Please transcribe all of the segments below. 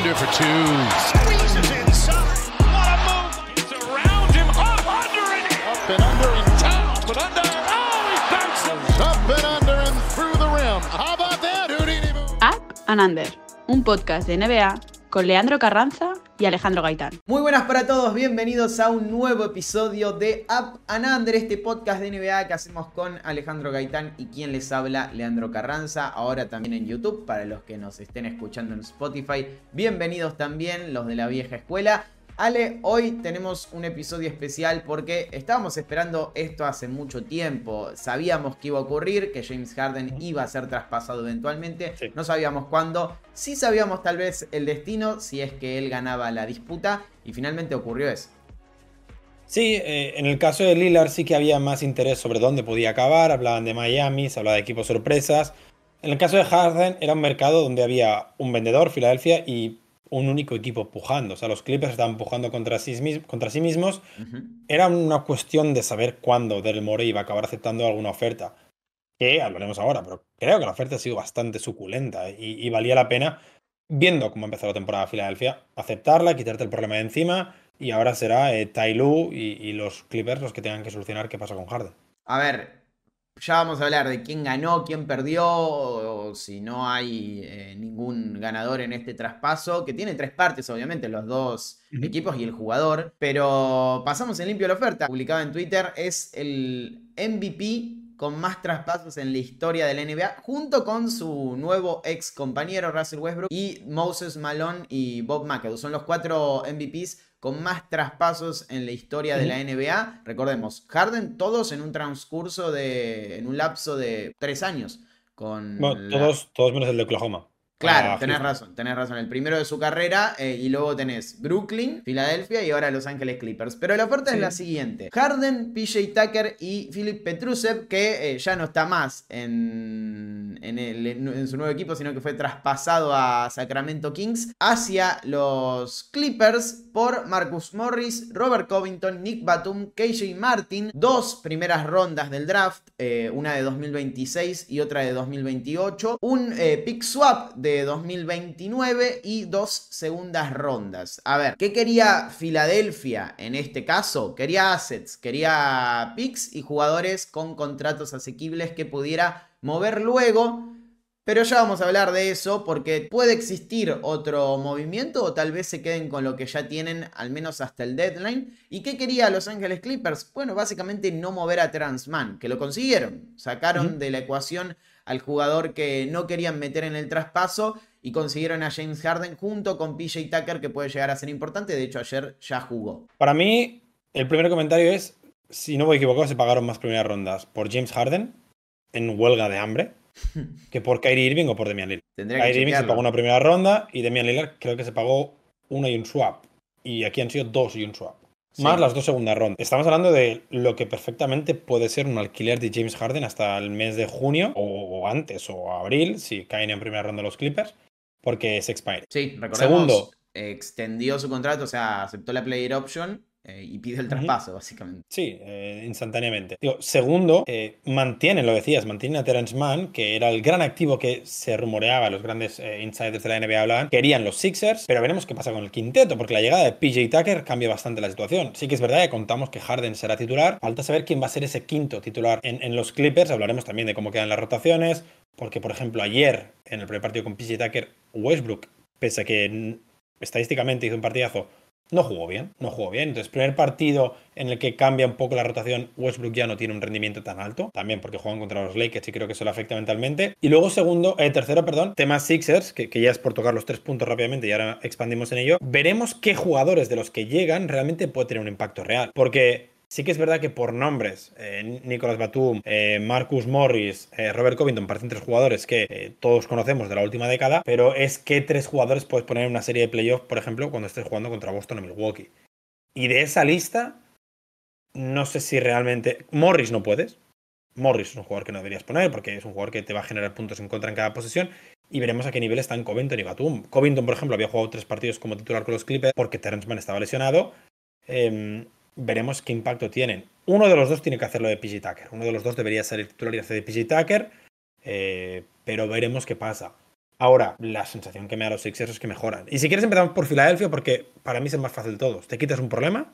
Under for two. Squeezes inside. What a move. It's around him. Up under and up and under and down, but under. Oh, he bounces. Up and under and through the rim. How about that, Houdini? Up and Under, un podcast de NBA con Leandro Carranza y Alejandro Gaitán. Muy buenas para todos, bienvenidos a un nuevo episodio de Up and Under, este podcast de NBA que hacemos con Alejandro Gaitán y quien les habla, Leandro Carranza, ahora también en YouTube, para los que nos estén escuchando en Spotify, bienvenidos también los de la vieja escuela. Ale, hoy tenemos un episodio especial porque estábamos esperando esto hace mucho tiempo. Sabíamos que iba a ocurrir, que James Harden iba a ser traspasado eventualmente. Sí. No sabíamos cuándo. Sí sabíamos tal vez el destino, si es que él ganaba la disputa. Y finalmente ocurrió eso. Sí, eh, en el caso de Lillard sí que había más interés sobre dónde podía acabar. Hablaban de Miami, se hablaba de equipos sorpresas. En el caso de Harden era un mercado donde había un vendedor, Filadelfia, y un único equipo pujando. O sea, los Clippers estaban pujando contra sí, mis- contra sí mismos. Era una cuestión de saber cuándo Daryl Morey iba a acabar aceptando alguna oferta. Que hablaremos ahora, pero creo que la oferta ha sido bastante suculenta y, y valía la pena, viendo cómo empezó la temporada de Filadelfia, aceptarla, quitarte el problema de encima. Y ahora será eh, y, y los Clippers los que tengan que solucionar qué pasa con Harden. A ver, ya vamos a hablar de quién ganó, quién perdió, o si no hay eh, ningún ganador en este traspaso, que tiene tres partes, obviamente, los dos equipos y el jugador. Pero pasamos en limpio la oferta, publicada en Twitter, es el MVP con más traspasos en la historia de la NBA, junto con su nuevo ex compañero Russell Westbrook y Moses Malone y Bob McAdoo. Son los cuatro MVPs con más traspasos en la historia de la NBA. Recordemos, Harden todos en un transcurso de, en un lapso de tres años. Con Bueno, la- todos, todos menos el de Oklahoma. Claro, Ah, tenés Houston. razón, tenés razón. El primero de su carrera eh, y luego tenés Brooklyn, Filadelfia y ahora Los Ángeles Clippers. Pero la oferta es la siguiente. Harden, PJ Tucker y Philip Petrusev, que eh, ya no está más en, en, el- en su nuevo equipo, sino que fue traspasado a Sacramento Kings, hacia los Clippers por Marcus Morris, Robert Covington, Nick Batum, KJ Martin, dos primeras rondas del draft, eh, una de 2026 y otra de 2028, un pick swap de 2029 y dos segundas rondas. A ver, ¿qué quería Filadelfia en este caso? Quería assets, quería picks y jugadores con contratos asequibles que pudiera mover luego. Pero ya vamos a hablar de eso porque puede existir otro movimiento o tal vez se queden con lo que ya tienen al menos hasta el deadline. ¿Y qué quería Los Ángeles Clippers? Bueno, básicamente no mover a Transman, que lo consiguieron. Sacaron de la ecuación al jugador que no querían meter en el traspaso y consiguieron a James Harden junto con PJ Tucker que puede llegar a ser importante. De hecho, ayer ya jugó. Para mí, el primer comentario es, si no voy equivocado, se pagaron más primeras rondas por James Harden en huelga de hambre que por Kyrie Irving o por Damian Lillard. Tendría Kyrie Irving se pagó una primera ronda y Damian Lillard creo que se pagó una y un swap. Y aquí han sido dos y un swap. Sí. Más las dos segundas rondas. Estamos hablando de lo que perfectamente puede ser un alquiler de James Harden hasta el mes de junio o, antes o abril, si caen en primera ronda los Clippers, porque es expire. Sí, recordemos, Segundo. extendió su contrato, o sea, aceptó la player option eh, y pide el traspaso, básicamente. Sí, eh, instantáneamente. Digo, segundo, eh, mantienen, lo decías, mantienen a Terence Mann, que era el gran activo que se rumoreaba, los grandes insiders de la NBA hablaban, querían los Sixers, pero veremos qué pasa con el quinteto, porque la llegada de PJ Tucker cambia bastante la situación. Sí que es verdad que contamos que Harden será titular, falta saber quién va a ser ese quinto titular en, en los Clippers, hablaremos también de cómo quedan las rotaciones, porque por ejemplo ayer, en el primer partido con PJ Tucker, Westbrook, pese a que estadísticamente hizo un partidazo, no jugó bien, no jugó bien. Entonces, primer partido en el que cambia un poco la rotación, Westbrook ya no tiene un rendimiento tan alto, también porque juegan contra los Lakers y creo que eso le afecta mentalmente. Y luego, segundo, eh, tercero, perdón, tema Sixers, que, que ya es por tocar los tres puntos rápidamente y ahora expandimos en ello. Veremos qué jugadores de los que llegan realmente puede tener un impacto real. Porque Sí que es verdad que por nombres, eh, Nicolas Batum, eh, Marcus Morris, eh, Robert Covington, parecen tres jugadores que eh, todos conocemos de la última década, pero es que tres jugadores puedes poner en una serie de playoffs, por ejemplo, cuando estés jugando contra Boston o Milwaukee. Y de esa lista, no sé si realmente... Morris no puedes. Morris es un jugador que no deberías poner porque es un jugador que te va a generar puntos en contra en cada posesión. Y veremos a qué nivel están Covington y Batum. Covington, por ejemplo, había jugado tres partidos como titular con los Clippers porque Terrence Mann estaba lesionado. Eh, veremos qué impacto tienen. Uno de los dos tiene que hacerlo de PG Tucker. Uno de los dos debería ser el titular y hacer de PG Tucker. eh, pero veremos qué pasa. Ahora, la sensación que me da los Sixers es que mejoran. Y si quieres empezamos por Filadelfia, porque para mí es el más fácil de todos. Te quitas un problema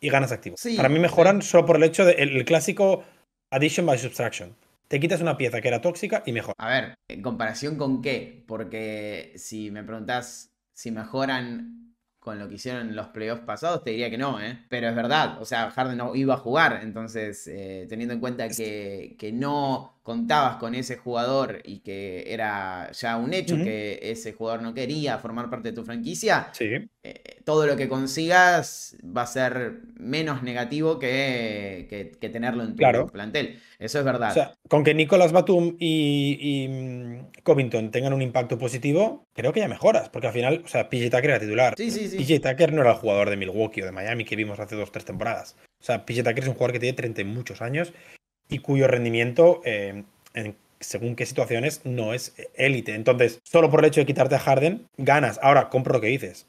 y ganas activo. Sí, para mí mejoran solo por el hecho del el clásico addition by subtraction. Te quitas una pieza que era tóxica y mejor. A ver, ¿en comparación con qué? Porque si me preguntás si mejoran con lo que hicieron en los playoffs pasados, te diría que no, ¿eh? Pero es verdad, o sea, Harden no iba a jugar, entonces, eh, teniendo en cuenta que, que no contabas con ese jugador y que era ya un hecho que ese jugador no quería formar parte de tu franquicia, Sí. eh, todo lo que consigas va a ser menos negativo que, que- que tenerlo en tu Claro. plantel. Eso es verdad. O sea, con que Nicolas Batum y, y, mm, Covington tengan un impacto positivo, creo que ya mejoras. Porque al final, o sea, PJ Tucker era titular. sí, sí, sí. PJ Tucker no era el jugador de Milwaukee o de Miami que vimos hace dos o tres temporadas. O sea, PJ Tucker es un jugador que tiene 30 y muchos años y cuyo rendimiento, eh, en según qué situaciones, no es élite. Entonces, solo por el hecho de quitarte a Harden, ganas. Ahora, compro lo que dices.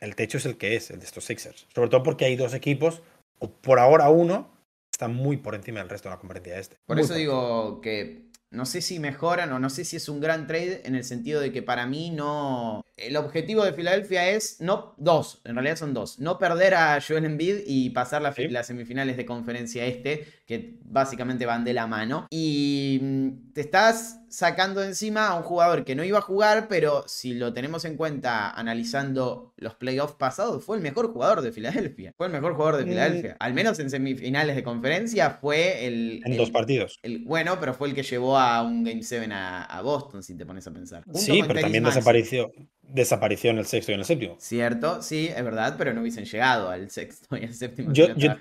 El techo es el que es, el de estos Sixers. Sobre todo porque hay dos equipos, o por ahora uno, está muy por encima del resto de la conferencia este. Por Muy eso digo que no sé si mejoran o no sé si es un gran trade en el sentido de que para mí no... El objetivo de Filadelfia es, no, dos, en realidad son dos, no perder a Joel Embiid y pasar la Sí. las semifinales de conferencia este, que básicamente van de la mano. Y mm, te estás sacando de encima a un jugador que no iba a jugar, pero si lo tenemos en cuenta analizando los playoffs pasados, fue el mejor jugador de Filadelfia. Fue el mejor jugador de. Filadelfia. Al menos en semifinales de conferencia fue el... En el- dos partidos. el- bueno, pero fue el que llevó a un Game 7 a, a Boston, si te pones a pensar. Junto Sí, pero también desapareció, desapareció en el sexto y en el séptimo. Cierto, sí, es verdad, pero no hubiesen llegado al sexto y al séptimo. Yo- yo-.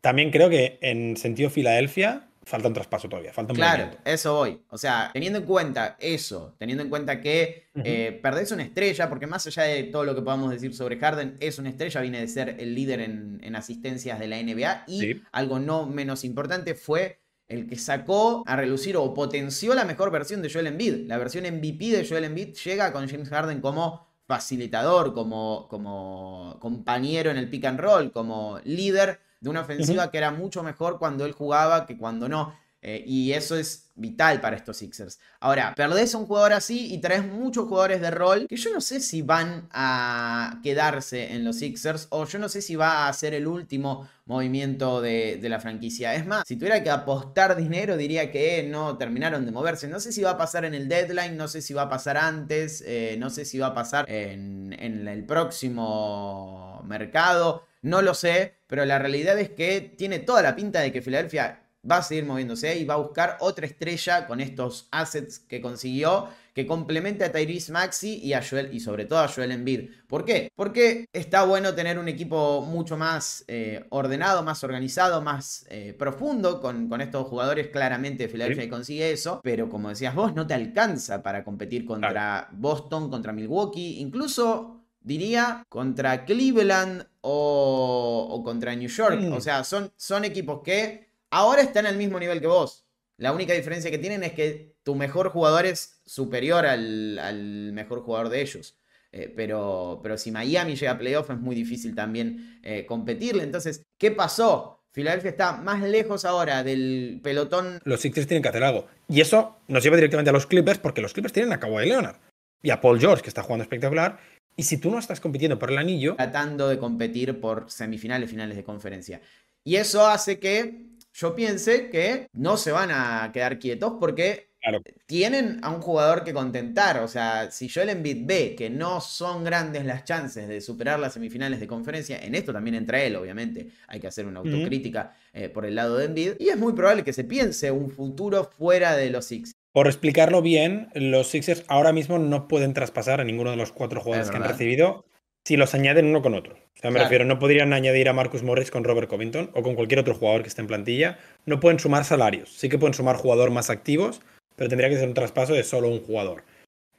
También creo que en sentido Filadelfia falta un traspaso todavía, falta un Claro, movimiento. eso voy. O sea, teniendo en cuenta eso, teniendo en cuenta que eh, perdés una estrella, porque más allá de todo lo que podamos decir sobre Harden, es una estrella, viene de ser el líder en, en asistencias de la NBA y Sí. algo no menos importante fue el que sacó a relucir o potenció la mejor versión de Joel Embiid. La versión MVP de Joel Embiid llega con James Harden como facilitador, como, como compañero en el pick and roll, como líder de una ofensiva que era mucho mejor cuando él jugaba que cuando no. Eh, y eso es vital para estos Sixers. Ahora, perdés a un jugador así y traes muchos jugadores de rol que yo no sé si van a quedarse en los Sixers o yo no sé si va a ser el último movimiento de, de la franquicia. Es más, si tuviera que apostar dinero, diría que no terminaron de moverse. No sé si va a pasar en el deadline, no sé si va a pasar antes, eh, no sé si va a pasar en, en el próximo mercado. No lo sé, pero la realidad es que tiene toda la pinta de que Filadelfia va a seguir moviéndose y va a buscar otra estrella con estos assets que consiguió que complemente a Tyrese Maxi y a Joel y sobre todo a Joel Embiid. ¿Por qué? Porque está bueno tener un equipo mucho más eh, ordenado, más organizado, más eh, profundo con, con estos jugadores. Claramente Filadelfia Sí. consigue eso, pero como decías vos, no te alcanza para competir contra Boston, contra Milwaukee, incluso diría contra Cleveland o, o contra New York. Mm. O sea, son, son equipos que ahora están al mismo nivel que vos. La única diferencia que tienen es que tu mejor jugador es superior al, al mejor jugador de ellos. Eh, pero, pero si Miami llega a playoff es muy difícil también eh, competirle. Entonces, ¿qué pasó? Filadelfia está más lejos ahora del pelotón. Los Sixers tienen que hacer algo. Y eso nos lleva directamente a los Clippers, porque los Clippers tienen a Kawhi Leonard y a Paul George, que está jugando espectacular. Y si tú no estás compitiendo por el anillo, tratando de competir por semifinales, finales de conferencia. Y eso hace que yo piense que no se van a quedar quietos porque Claro. tienen a un jugador que contentar. O sea, si Joel Embiid ve que no son grandes las chances de superar las semifinales de conferencia, en esto también entra él, obviamente. Hay que hacer una autocrítica eh, por el lado de Embiid. Y es muy probable que se piense un futuro fuera de los Six. Por explicarlo bien, los Sixers ahora mismo no pueden traspasar a ninguno de los cuatro jugadores Es que han recibido si los añaden uno con otro. O sea, me Claro. refiero, no podrían añadir a Marcus Morris con Robert Covington o con cualquier otro jugador que esté en plantilla. No pueden sumar salarios. Sí que pueden sumar jugador más activos, pero tendría que ser un traspaso de solo un jugador.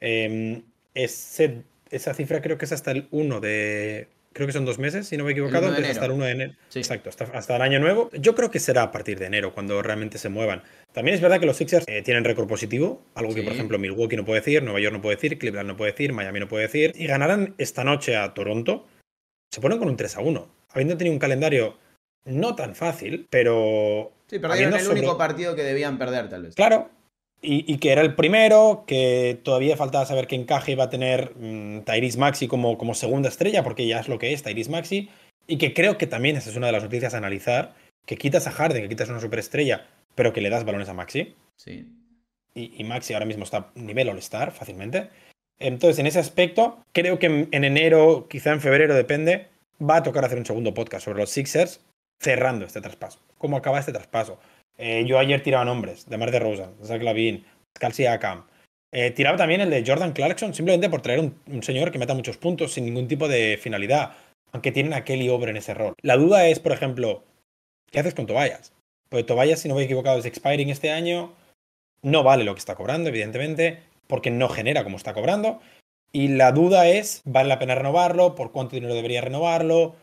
Eh, ese- esa cifra creo que es hasta el 1 de. Creo que son dos meses, si no me he equivocado. 1 de Entonces hasta el enero. 1 de enero. Sí. Exacto, hasta, hasta el año nuevo. Yo creo que será a partir de enero cuando realmente se muevan. También es verdad que los Sixers eh, tienen récord positivo, algo que por ejemplo Milwaukee no puede decir, Nueva York no puede decir, Cleveland no puede decir, Miami no puede decir. Y ganarán esta noche a Toronto. Se ponen con un 3 a 1. Habiendo tenido un calendario no tan fácil, pero Sí, perdieron Habiendo el sobre- único partido que debían perder, tal vez. Claro, y, que era el primero, que todavía faltaba saber qué encaje iba a tener mm, Tyrese Maxi como, como segunda estrella, porque ya es lo que es Tyrese Maxi, y que creo que también esa es una de las noticias a analizar, que quitas a Harden, que quitas una superestrella, pero que le das balones a Maxi. Sí. Y, Maxi ahora mismo está nivel All-Star fácilmente. Entonces, en ese aspecto, creo que en, enero, quizá en febrero, depende, va a tocar hacer un segundo podcast sobre los Sixers cerrando este traspaso. ¿Cómo acaba este traspaso? Eh, yo ayer tiraba nombres de Mar de Rosa, Zach Lavin, Calci Akam. Eh, tiraba también el de Jordan Clarkson simplemente por traer un, señor que meta muchos puntos sin ningún tipo de finalidad, aunque tienen a Kelly Obre en ese rol. La duda es, por ejemplo, ¿qué haces con Tobias? Porque Tobias, si no me he equivocado, es expiring este año, no vale lo que está cobrando, evidentemente, porque no genera como está cobrando. Y la duda es, ¿vale la pena renovarlo? ¿Por cuánto dinero debería renovarlo?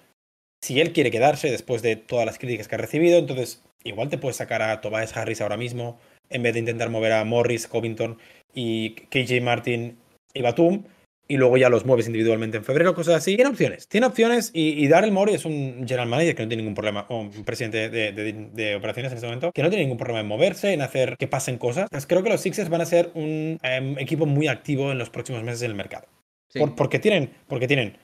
Si él quiere quedarse después de todas las críticas que ha recibido, entonces igual te puedes sacar a Tobias Harris ahora mismo, en vez de intentar mover a Morris, Covington y KJ Martin y Batum, y luego ya los mueves individualmente en febrero, cosas así. Tiene opciones, tiene opciones y, y Daryl Morey es un general manager que no tiene ningún problema, o un presidente de, operaciones en este momento, que no tiene ningún problema en moverse, en hacer que pasen cosas. Creo que los Sixers van a ser un em, equipo muy activo en los próximos meses en el mercado. porque, tienen, porque tienen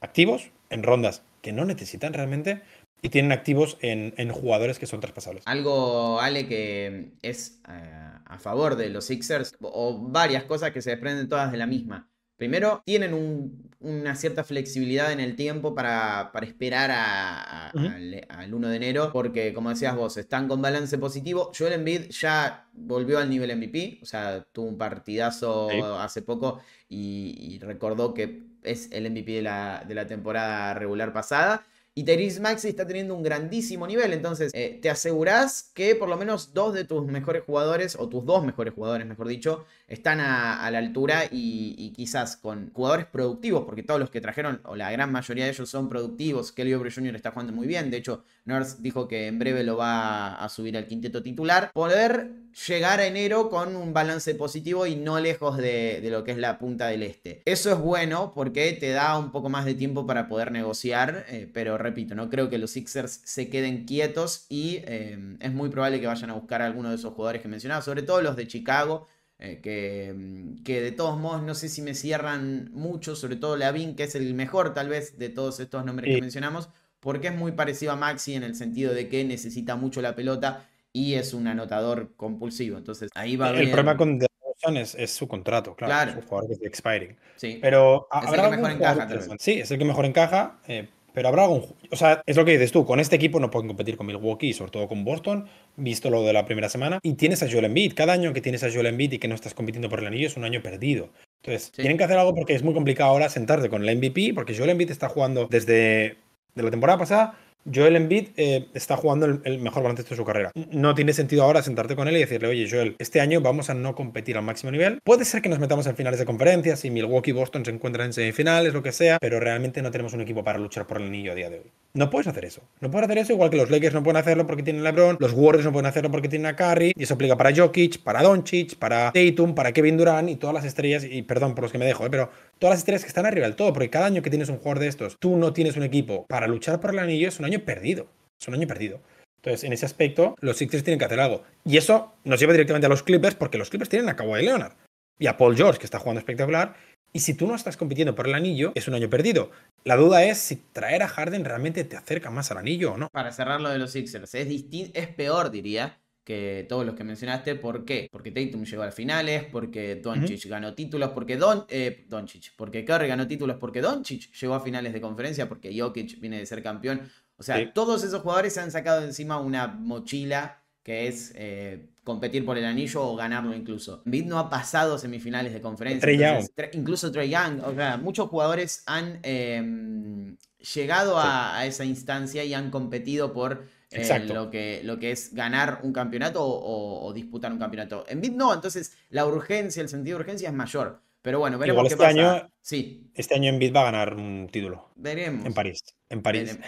activos en rondas que no necesitan realmente, y tienen activos en, jugadores que son traspasables. Algo, Ale, que es eh, a favor de los Sixers, o varias cosas que se desprenden todas de la misma. Primero, tienen una cierta flexibilidad en el tiempo para, esperar al, 1 de enero, porque como decías vos, están con balance positivo. Joel Embiid ya volvió al nivel MVP, o sea, tuvo un partidazo hace poco y, recordó que es el MVP de la, de la temporada regular pasada. Y Tyrese Maxi está teniendo un grandísimo nivel. Entonces, eh, te asegurás que por lo menos dos de tus mejores jugadores, o tus dos mejores jugadores, mejor dicho, están a, la altura y, quizás con jugadores productivos, porque todos los que trajeron, o la gran mayoría de ellos son productivos. Kelly Oubre Jr. está jugando muy bien. De hecho, Nurse dijo que en breve lo va a subir al quinteto titular. Poder llegar a enero con un balance positivo y no lejos de, lo que es la punta del este. Eso es bueno porque te da un poco más de tiempo para poder negociar, eh, pero repito, no creo que los Sixers se queden quietos y eh, es muy probable que vayan a buscar a alguno de esos jugadores que mencionaba, sobre todo los de Chicago. Eh, que, que, de todos modos no sé si me cierran mucho, sobre todo Lavin, que es el mejor tal vez de todos estos nombres que mencionamos, porque es muy parecido a Maxi en el sentido de que necesita mucho la pelota y es un anotador compulsivo. Entonces ahí va El problema con DeRozan es, es, su contrato, claro. Es un jugador que es expiring. Sí. Pero es el que mejor encaja. Sí, es el que mejor encaja. Eh, pero habrá algún. O sea, es lo que dices tú. Con este equipo no pueden competir con Milwaukee, sobre todo con Boston, visto lo de la primera semana. Y tienes a Joel Embiid. Cada año que tienes a Joel Embiid y que no estás compitiendo por el anillo es un año perdido. Entonces, tienen que hacer algo porque es muy complicado ahora sentarte con el MVP, porque Joel Embiid está jugando desde de la temporada pasada Joel Embiid eh, está jugando el, mejor baloncesto de su carrera. No tiene sentido ahora sentarte con él y decirle, oye, Joel, este año vamos a no competir al máximo nivel. Puede ser que nos metamos en finales de conferencias y Milwaukee y Boston se encuentran en semifinales, lo que sea, pero realmente no tenemos un equipo para luchar por el anillo a día de hoy. No puedes hacer eso. No puedes hacer eso igual que los Lakers no pueden hacerlo porque tienen LeBron, los Warriors no pueden hacerlo porque tienen a Curry, y eso aplica para Jokic, para Doncic, para Tatum, para Kevin Durant y todas las estrellas, y perdón por los que me dejo, eh, pero todas las estrellas que están arriba del todo, porque cada año que tienes un jugador de estos, tú no tienes un equipo para luchar por el anillo, es un año perdido. Es un año perdido. Entonces, en ese aspecto, los Sixers tienen que hacer algo. Y eso nos lleva directamente a los Clippers, porque los Clippers tienen a Kawhi Leonard y a Paul George, que está jugando espectacular. Y si tú no estás compitiendo por el anillo, es un año perdido. La duda es si traer a Harden realmente te acerca más al anillo o no. Para cerrar lo de los Sixers, es, es peor, diría, que todos los que mencionaste. ¿Por qué? Porque Tatum llegó a finales, porque Doncic ganó títulos, porque Don, eh, Doncic, porque Curry ganó títulos, porque Doncic llegó a finales de conferencia, porque Jokic viene de ser campeón. O sea, todos esos jugadores se han sacado encima una mochila que es eh, competir por el anillo o ganarlo incluso. Bid no ha pasado semifinales de conferencia. incluso Trey Young. O sea, muchos jugadores han em, llegado a, esa instancia y han competido por eh, lo, que, lo que es ganar un campeonato o, disputar un campeonato. En Bid no, entonces la urgencia, el sentido de urgencia es mayor. Pero bueno, veremos qué este Año, sí. Este año en Bid va a ganar un título. Veremos. En París. En París.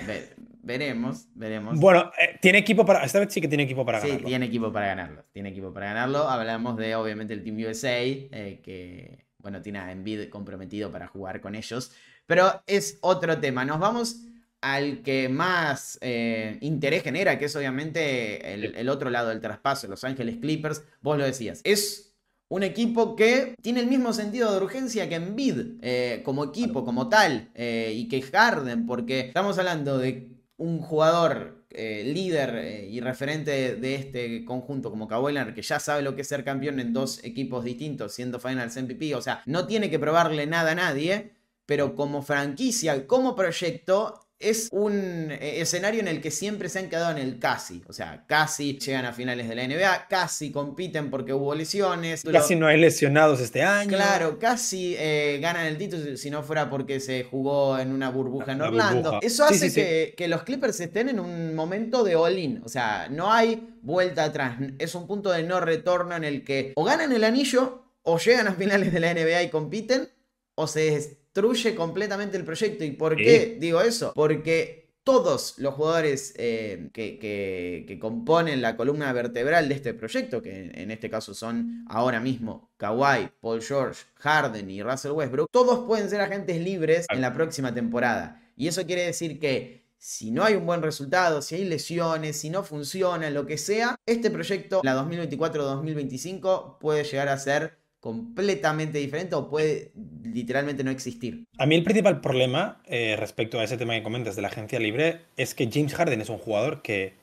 veremos, veremos. Bueno, eh, tiene equipo para. Esta vez sí que tiene equipo para ganarlo. Sí, tiene equipo para ganarlo. Tiene equipo para ganarlo. Hablamos de, obviamente, el Team USA, eh, que, bueno, tiene a Envid comprometido para jugar con ellos. Pero es otro tema. Nos vamos al que más eh, interés genera, que es obviamente el, el, otro lado del traspaso, Los Ángeles Clippers, vos lo decías. Es un equipo que tiene el mismo sentido de urgencia que Envid, eh, como equipo, como tal, eh, y que Harden, porque estamos hablando de un jugador eh, líder y referente de este conjunto como Kawhi que ya sabe lo que es ser campeón en dos equipos distintos, siendo Finals MVP, o sea, no tiene que probarle nada a nadie, pero como franquicia, como proyecto, es un eh, escenario en el que siempre se han quedado en el casi. O sea, casi llegan a finales de la NBA, casi compiten porque hubo lesiones. Casi no hay lesionados este año. Claro, casi eh, ganan el título si no fuera porque se jugó en una burbuja en Orlando. Eso hace que, que, los Clippers estén en un momento de all-in. O sea, no hay vuelta atrás. Es un punto de no retorno en el que o ganan el anillo o llegan a finales de la NBA y compiten o se destruye completamente el proyecto. ¿Y por qué digo eso? Porque todos los jugadores eh, que, componen la columna vertebral de este proyecto, que en este caso son ahora mismo Kawhi, Paul George, Harden y Russell Westbrook, todos pueden ser agentes libres en la próxima temporada. Y eso quiere decir que si no hay un buen resultado, si hay lesiones, si no funciona, lo que sea, este proyecto, la 2024-2025, puede llegar a ser completamente diferente o puede literalmente no existir. A mí el principal problema eh, respecto a ese tema que comentas de la agencia libre es que James Harden es un jugador que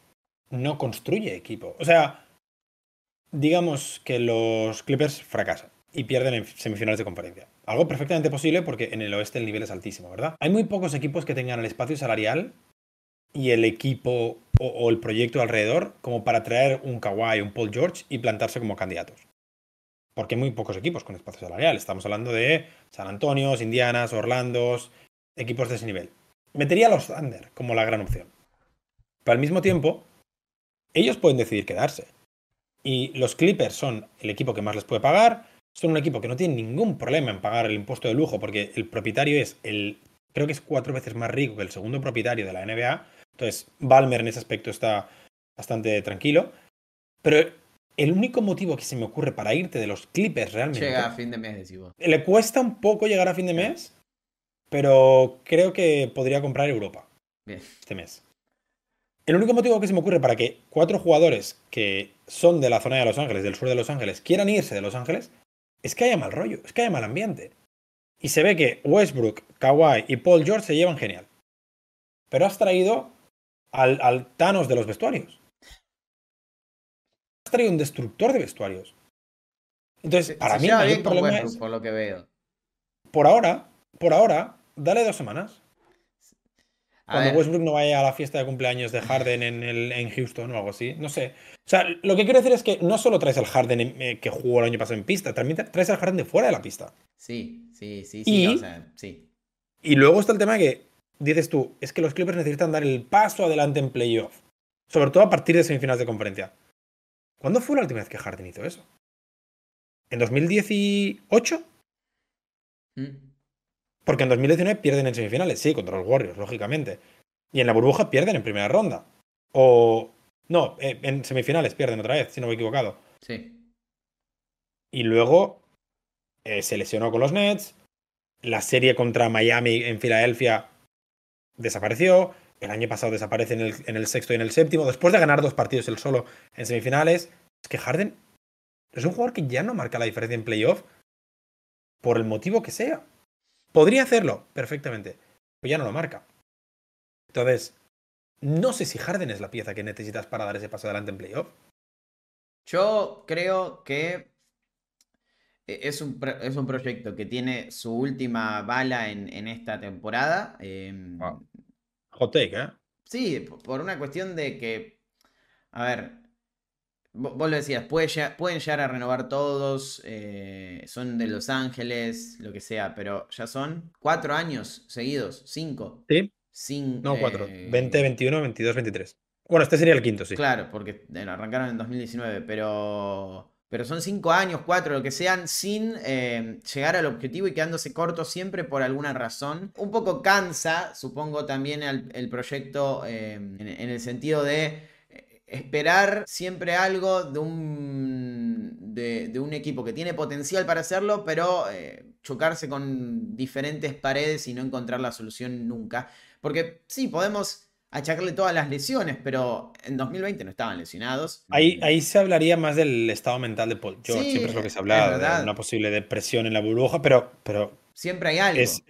no construye equipo. O sea, digamos que los Clippers fracasan y pierden en semifinales de conferencia. Algo perfectamente posible porque en el oeste el nivel es altísimo, ¿verdad? Hay muy pocos equipos que tengan el espacio salarial y el equipo o, o el proyecto alrededor como para traer un Kawhi, un Paul George y plantarse como candidatos porque hay muy pocos equipos con espacio salarial. Estamos hablando de San Antonio, Indianas, Orlando, equipos de ese nivel. Metería a los Thunder como la gran opción. Pero al mismo tiempo, ellos pueden decidir quedarse. Y los Clippers son el equipo que más les puede pagar. Son un equipo que no tiene ningún problema en pagar el impuesto de lujo porque el propietario es el, creo que es cuatro veces más rico que el segundo propietario de la NBA. Entonces, Balmer en ese aspecto está bastante tranquilo. Pero el único motivo que se me ocurre para irte de los Clippers realmente. Llega a fin de mes, decimos. Le cuesta un poco llegar a fin de mes, pero creo que podría comprar Europa Bien. este mes. El único motivo que se me ocurre para que cuatro jugadores que son de la zona de Los Ángeles, del sur de Los Ángeles, quieran irse de Los Ángeles, es que haya mal rollo, es que haya mal ambiente. Y se ve que Westbrook, Kawhi y Paul George se llevan genial. Pero has traído al, al Thanos de los vestuarios traído un destructor de vestuarios. Entonces, para mí, el problema es, por lo que veo. Por ahora, por ahora, dale dos semanas. Cuando Westbrook no vaya a la fiesta de cumpleaños de Harden en, el, en Houston o algo así. No sé. O sea, lo que quiero decir es que no solo traes al Harden eh, que jugó el año pasado en pista, también traes al Harden de fuera de la pista. Sí, sí, sí, sí. Y, o sea, sí. y luego está el tema que dices tú, es que los Clippers necesitan dar el paso adelante en playoff. Sobre todo a partir de semifinales de conferencia. ¿Cuándo fue la última vez que Harden hizo eso? ¿En 2018? Mm. Porque en 2019 pierden en semifinales, sí, contra los Warriors, lógicamente. Y en la burbuja pierden en primera ronda. O. No, eh, en semifinales pierden otra vez, si no me he equivocado. Sí. Y luego eh, se lesionó con los Nets. La serie contra Miami en Filadelfia desapareció. El año pasado desaparece en el, sexto y en el séptimo. Después de ganar dos partidos el solo en semifinales. Es que Harden es un jugador que ya no marca la diferencia en playoff por el motivo que sea. Podría hacerlo perfectamente, pero ya no lo marca. Entonces, no sé si Harden es la pieza que necesitas para dar ese paso adelante en playoff. Yo creo que es un, es un proyecto que tiene su última bala en, esta temporada. Em, ah. Hot take, ¿eh? Sí, por una cuestión de que, a ver, vos lo decías, pueden llegar a renovar todos, eh, son de Los Ángeles, lo que sea, pero ya son cuatro años seguidos, cinco. Sí. Sin, no, cuatro. 20, 21, 22, 23. Bueno, este sería el quinto, sí. Claro, porque arrancaron en 2019, pero pero son cinco años, cuatro, lo que sean, sin eh, llegar al objetivo y quedándose corto siempre por alguna razón. Un poco cansa, supongo, también el, proyecto eh, en, el sentido de eh, esperar siempre algo de un, de, un equipo que tiene potencial para hacerlo, pero chocarse con diferentes paredes y no encontrar la solución nunca. Porque sí, podemos achacarle todas las lesiones, pero en 2020 no estaban lesionados. Ahí, ahí se hablaría más del estado mental de Paul George, Sí, siempre es lo que se es habla, verdad. de una posible depresión en la burbuja, pero, pero Siempre hay algo. es,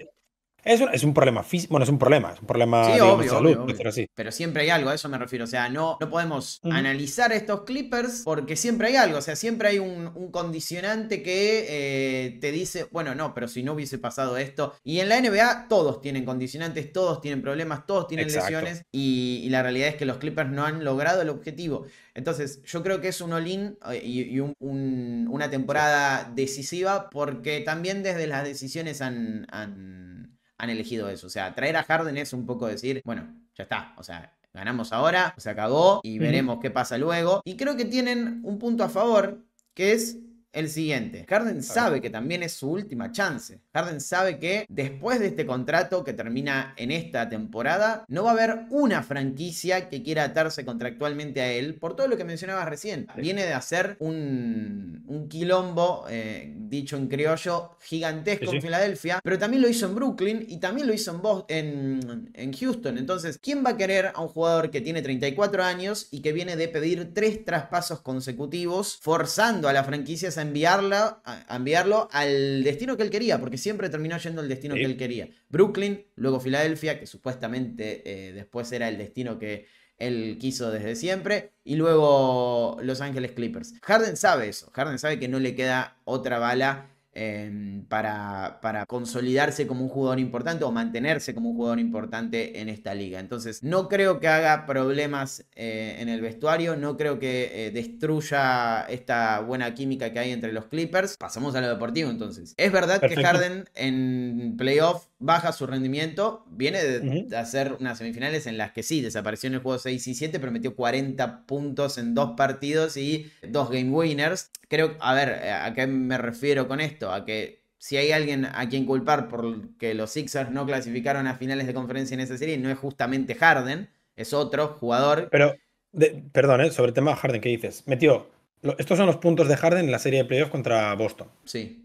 es, un, es un problema físico, bueno, es un problema, es un problema Sí, digamos, obvio, de salud, obvio, obvio. así. Pero siempre hay algo, a eso me refiero. O sea, no, no podemos analizar estos Clippers porque siempre hay algo. O sea, siempre hay un, un condicionante que eh, te dice, bueno, no, pero si no hubiese pasado esto. Y en la NBA todos tienen condicionantes, todos tienen problemas, todos tienen Exacto. lesiones. Y, y la realidad es que los Clippers no han logrado el objetivo. Entonces, yo creo que es un all-in eh, y, y un- un- una temporada decisiva porque también desde las decisiones han, han, han elegido eso. O sea, traer a Harden es un poco decir, bueno, ya está. O sea, ganamos ahora, se acabó y veremos qué pasa luego. Y creo que tienen un punto a favor que es el siguiente. Harden sabe que también es su última chance. Harden sabe que después de este contrato que termina en esta temporada, no va a haber una franquicia que quiera atarse contractualmente a él por todo lo que mencionabas recién. Viene de hacer un, un quilombo, eh, dicho en criollo, gigantesco Sí, sí. en Filadelfia, pero también lo hizo en Brooklyn y también lo hizo en, Bos- en, en Houston. Entonces, ¿quién va a querer a un jugador que tiene 34 años y que viene de pedir tres traspasos consecutivos, forzando a las franquicias a, enviarla, a enviarlo al destino que él quería? Porque siempre terminó yendo al destino Sí. que él quería. Brooklyn, luego Filadelfia, que supuestamente eh, después era el destino que él quiso desde siempre, y luego Los Ángeles Clippers. Harden sabe eso, Harden sabe que no le queda otra bala eh, para, para consolidarse como un jugador importante o mantenerse como un jugador importante en esta liga. Entonces, no creo que haga problemas eh, en el vestuario, no creo que eh, destruya esta buena química que hay entre los Clippers. Pasamos a lo deportivo entonces. Es verdad que. Harden en playoff baja su rendimiento, viene de, hacer unas semifinales en las que sí, desapareció en el juego 6 y 7, pero metió 40 puntos en dos partidos y dos game winners. Creo, a ver, eh, ¿a qué me refiero con esto? A que si hay alguien a quien culpar por que los Sixers no clasificaron a finales de conferencia en esa serie, no es justamente Harden, es otro jugador. Pero, de- perdón, ¿eh? sobre el tema de Harden, ¿qué dices? Metió, estos son los puntos de Harden en la serie de playoffs contra Boston. Sí.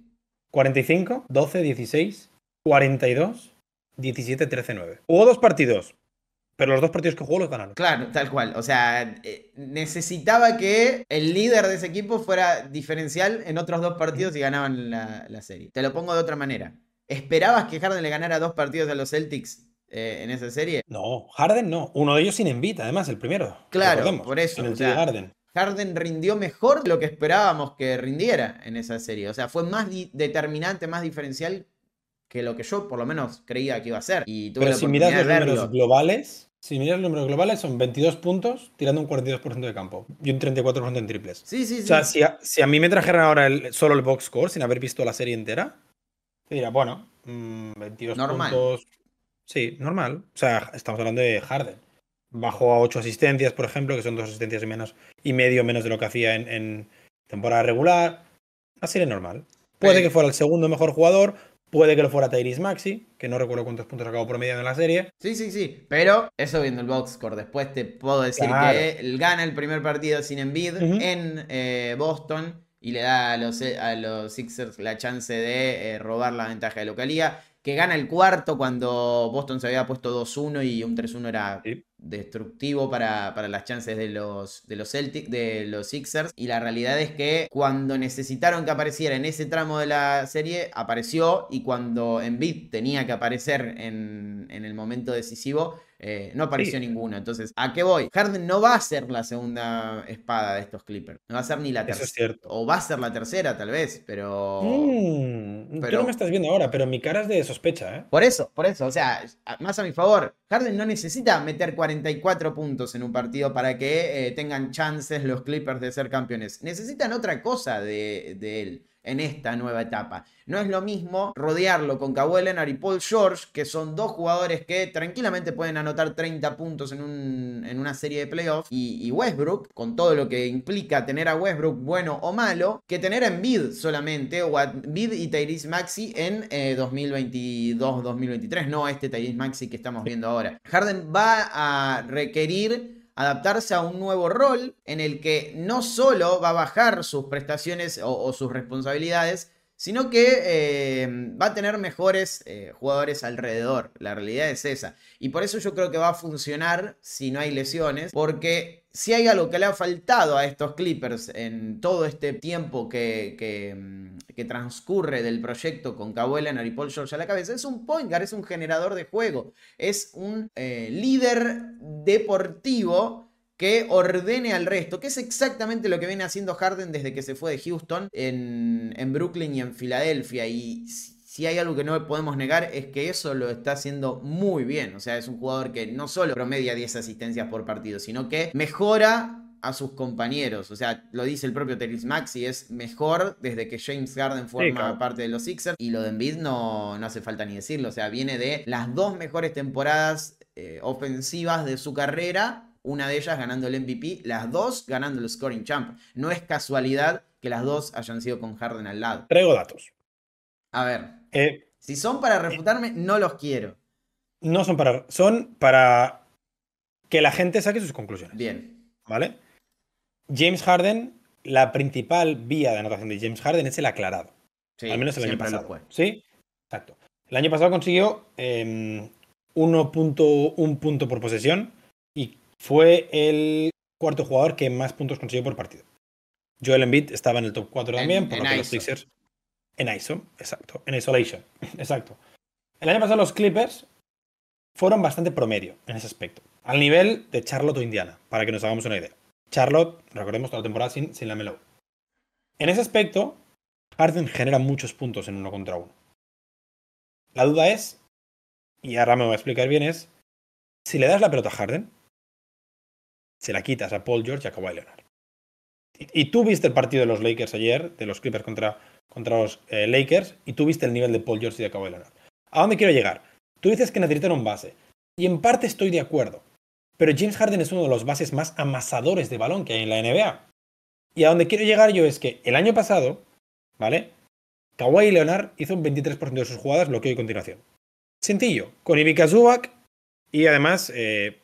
45, 12, 16, 42, 17, 13, 9. Hubo dos partidos, pero los dos partidos que jugó los ganaron. Claro, tal cual. O sea, eh, necesitaba que el líder de ese equipo fuera diferencial en otros dos partidos y ganaban la, la serie. Te lo pongo de otra manera. ¿Esperabas que Harden le ganara dos partidos a los Celtics eh, en esa serie? No, Harden no. Uno de ellos sin Embiid, además, el primero. Claro, recordemos, por eso, En el o sea, TD Garden. Harden rindió mejor de lo que esperábamos que rindiera en esa serie. O sea, fue más determinante, más diferencial que lo que yo por lo menos creía que iba a ser. Y tuve Pero la si miras los números verlo. globales, si miras los números globales, son 22 puntos, tirando un 42% de campo y un 34% en triples. Sí, sí, sí. O sea, si a, si a mí me trajeran ahora el- solo el box score sin haber visto la serie entera, te diría, bueno, mm, 22 Normal. puntos. Sí, normal. O sea, estamos hablando de Harden. Bajó a 8 asistencias, por ejemplo, que son dos asistencias y menos y medio menos de lo que hacía en, en temporada regular. Una serie normal. Puede que fuera el segundo mejor jugador, puede que lo fuera Tyrese Maxi, que no recuerdo cuántos puntos acabó promedio en la serie. Sí, sí, sí. Pero eso viendo el box score. Después te puedo decir Claro. que él gana el primer partido sin Embiid en eh, Boston y le da a los, a los Sixers la chance de eh, robar la ventaja de localía. Que gana el cuarto cuando Boston se había puesto 2-1 y un 3-1 era destructivo para, para las chances de los, de los Celtics, de los Sixers. Y la realidad es que cuando necesitaron que apareciera en ese tramo de la serie, apareció. Y cuando Embiid tenía que aparecer en, en el momento decisivo, eh, no apareció Sí. ninguno. Entonces, ¿a qué voy? Harden no va a ser la segunda espada de estos Clippers. No va a ser ni la Eso es tercera. cierto. O va a ser la tercera, tal vez. Pero. Mm, pero- Tú no me estás viendo ahora, pero mi cara es de sospecha, ¿eh? Por eso, por eso, o sea, más a mi favor, Harden no necesita meter 44 puntos en un partido para que eh, tengan chances los Clippers de ser campeones. Necesitan otra cosa de, de él en esta nueva etapa. No es lo mismo rodearlo con Kawhi Leonard y Paul George, que son dos jugadores que tranquilamente pueden anotar 30 puntos en, un- en una serie de playoffs, y, y Westbrook, con todo lo que implica tener a Westbrook bueno o malo, que tener a Embiid solamente, o a Embiid y Tyrese Maxi en eh, 2022-2023, no este Tyrese Maxi que estamos viendo ahora. Harden va a requerir adaptarse a un nuevo rol en el que no solo va a bajar sus prestaciones o, o sus responsabilidades, sino que eh, va a tener mejores eh, jugadores alrededor. La realidad es esa. Y por eso yo creo que va a funcionar si no hay lesiones, porque si hay algo que le ha faltado a estos Clippers en todo este tiempo que, mm, transcurre del proyecto con Kawhi Leonard y Paul George a la cabeza, es un point guard, es un generador de juego, es un eh, líder deportivo que ordene al resto, que es exactamente lo que viene haciendo Harden desde que se fue de Houston en, en Brooklyn y en Filadelfia. Y si hay algo que no podemos negar es que eso lo está haciendo muy bien. O sea, es un jugador que no solo promedia 10 asistencias por partido, sino que mejora a sus compañeros. O sea, lo dice el propio Terry Maxi, es mejor desde que James Garden forma parte de los Sixers. Y lo de Embiid no, no hace falta ni decirlo. O sea, viene de las dos mejores temporadas eh, ofensivas de su carrera una de ellas ganando el MVP, las dos ganando el scoring champ. No es casualidad que las dos hayan sido con Harden al lado. Traigo datos. A ver. Eh, si son para refutarme, no los quiero. No son para. Son para que la gente saque sus conclusiones. Bien. ¿Vale? James Harden, la principal vía de anotación de James Harden es el aclarado. Sí, al menos el año pasado. ¿Sí? Exacto. El año pasado consiguió eh, 1.1 punto por posesión fue el cuarto jugador que más puntos consiguió por partido. Joel Embiid estaba en el top 4 también, por lo que los Sixers. En ISO, exacto. En Isolation, exacto. El año pasado los Clippers fueron bastante promedio en ese aspecto. Al nivel de Charlotte o Indiana, para que nos hagamos una idea. Charlotte, recordemos toda la temporada sin, sin la Melo. En ese aspecto, Harden genera muchos puntos en uno contra uno. La duda es, y ahora me voy a explicar bien, es si le das la pelota a Harden, se la quitas a Paul George y a Kawhi Leonard. Y, tú viste el partido de los Lakers ayer, de los Clippers contra, contra los eh, Lakers, y tú viste el nivel de Paul George y de Kawhi Leonard. ¿A dónde quiero llegar? Tú dices que necesitan un base. Y en parte estoy de acuerdo. Pero James Harden es uno de los bases más amasadores de balón que hay en la NBA. Y a donde quiero llegar yo es que el año pasado, ¿vale? Kawhi Leonard hizo un 23% de sus jugadas bloqueo y continuación. Sencillo, con Ivica Zubac y además eh,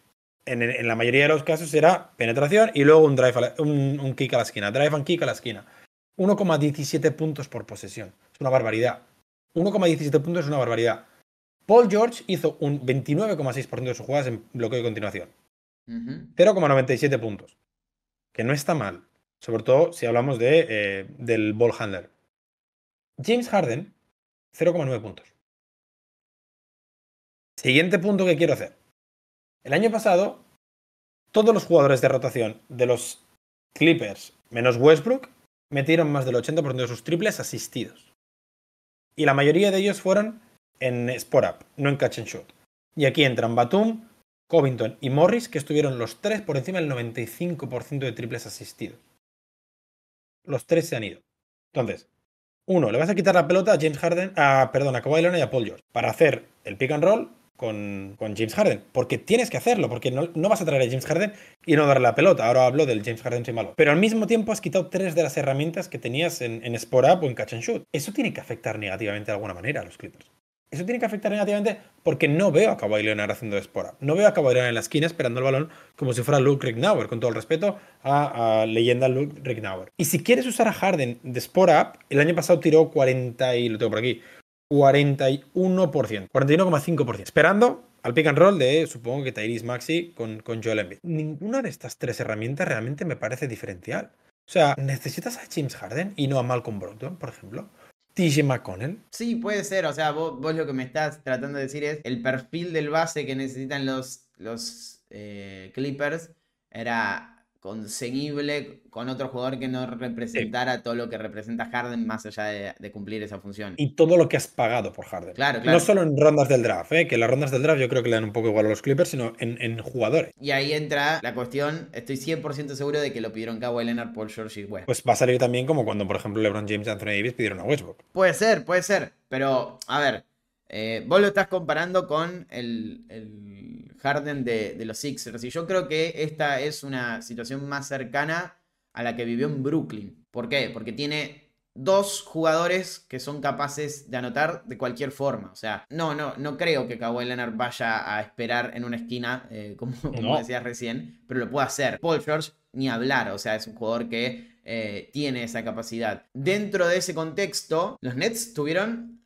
en, la mayoría de los casos era penetración y luego un, drive un, kick a la esquina. Drive and kick a la esquina. 1,17 puntos por posesión. Es una barbaridad. 1,17 puntos es una barbaridad. Paul George hizo un 29,6% de sus jugadas en bloqueo de continuación. 0,97 puntos. Que no está mal. Sobre todo si hablamos de, eh, del ball handler. James Harden, 0,9 puntos. Siguiente punto que quiero hacer. El año pasado, todos los jugadores de rotación de los Clippers, menos Westbrook, metieron más del 80% de sus triples asistidos. Y la mayoría de ellos fueron en Sport Up, no en Catch and Shoot. Y aquí entran Batum, Covington y Morris, que estuvieron los tres por encima del 95% de triples asistidos. Los tres se han ido. Entonces, uno, le vas a quitar la pelota a James Harden, a, perdón, a Kawhi Leonard y a Paul George para hacer el pick and roll con, James Harden. Porque tienes que hacerlo, porque no, vas a traer a James Harden y no darle la pelota. Ahora hablo del James Harden sin malo. Pero al mismo tiempo has quitado tres de las herramientas que tenías en, en Sport Up o en Catch and Shoot. Eso tiene que afectar negativamente de alguna manera a los Clippers. Eso tiene que afectar negativamente porque no veo a Kawhi Leonard haciendo Up. No veo a Kawhi Leonard en la esquina esperando el balón como si fuera Luke Rignauer, con todo el respeto a, leyenda Luke Rignauer. Y si quieres usar a Harden de Sport Up, el año pasado tiró 40 y lo tengo por aquí, 41%, 41,5%. Esperando al pick and roll de, supongo que Tyrese Maxi con, con Joel Embiid. Ninguna de estas tres herramientas realmente me parece diferencial. O sea, necesitas a James Harden y no a Malcolm Brogdon, por ejemplo. TJ McConnell. Sí, puede ser. O sea, vos, lo que me estás tratando de decir es el perfil del base que necesitan los, los eh, Clippers era conseguible con otro jugador que no representara todo lo que representa Harden más allá de, cumplir esa función. Y todo lo que has pagado por Harden. Claro, claro. No solo en rondas del draft, ¿eh? que las rondas del draft yo creo que le dan un poco igual a los Clippers, sino en, jugadores. Y ahí entra la cuestión, estoy 100% seguro de que lo pidieron Kawhi Leonard, Paul George y West. Pues va a salir también como cuando, por ejemplo, LeBron James y Anthony Davis pidieron a Westbrook. Puede ser, puede ser. Pero, a ver, eh, vos lo estás comparando con el Harden de, los Sixers. Y yo creo que esta es una situación más cercana a la que vivió en Brooklyn. ¿Por qué? Porque tiene dos jugadores que son capaces de anotar de cualquier forma. O sea, no, no, no creo que Kawhi Leonard vaya a esperar en una esquina, eh, como, decías recién, pero lo puede hacer. Paul George, ni hablar. O sea, es un jugador que eh, tiene esa capacidad. Dentro de ese contexto, los Nets tuvieron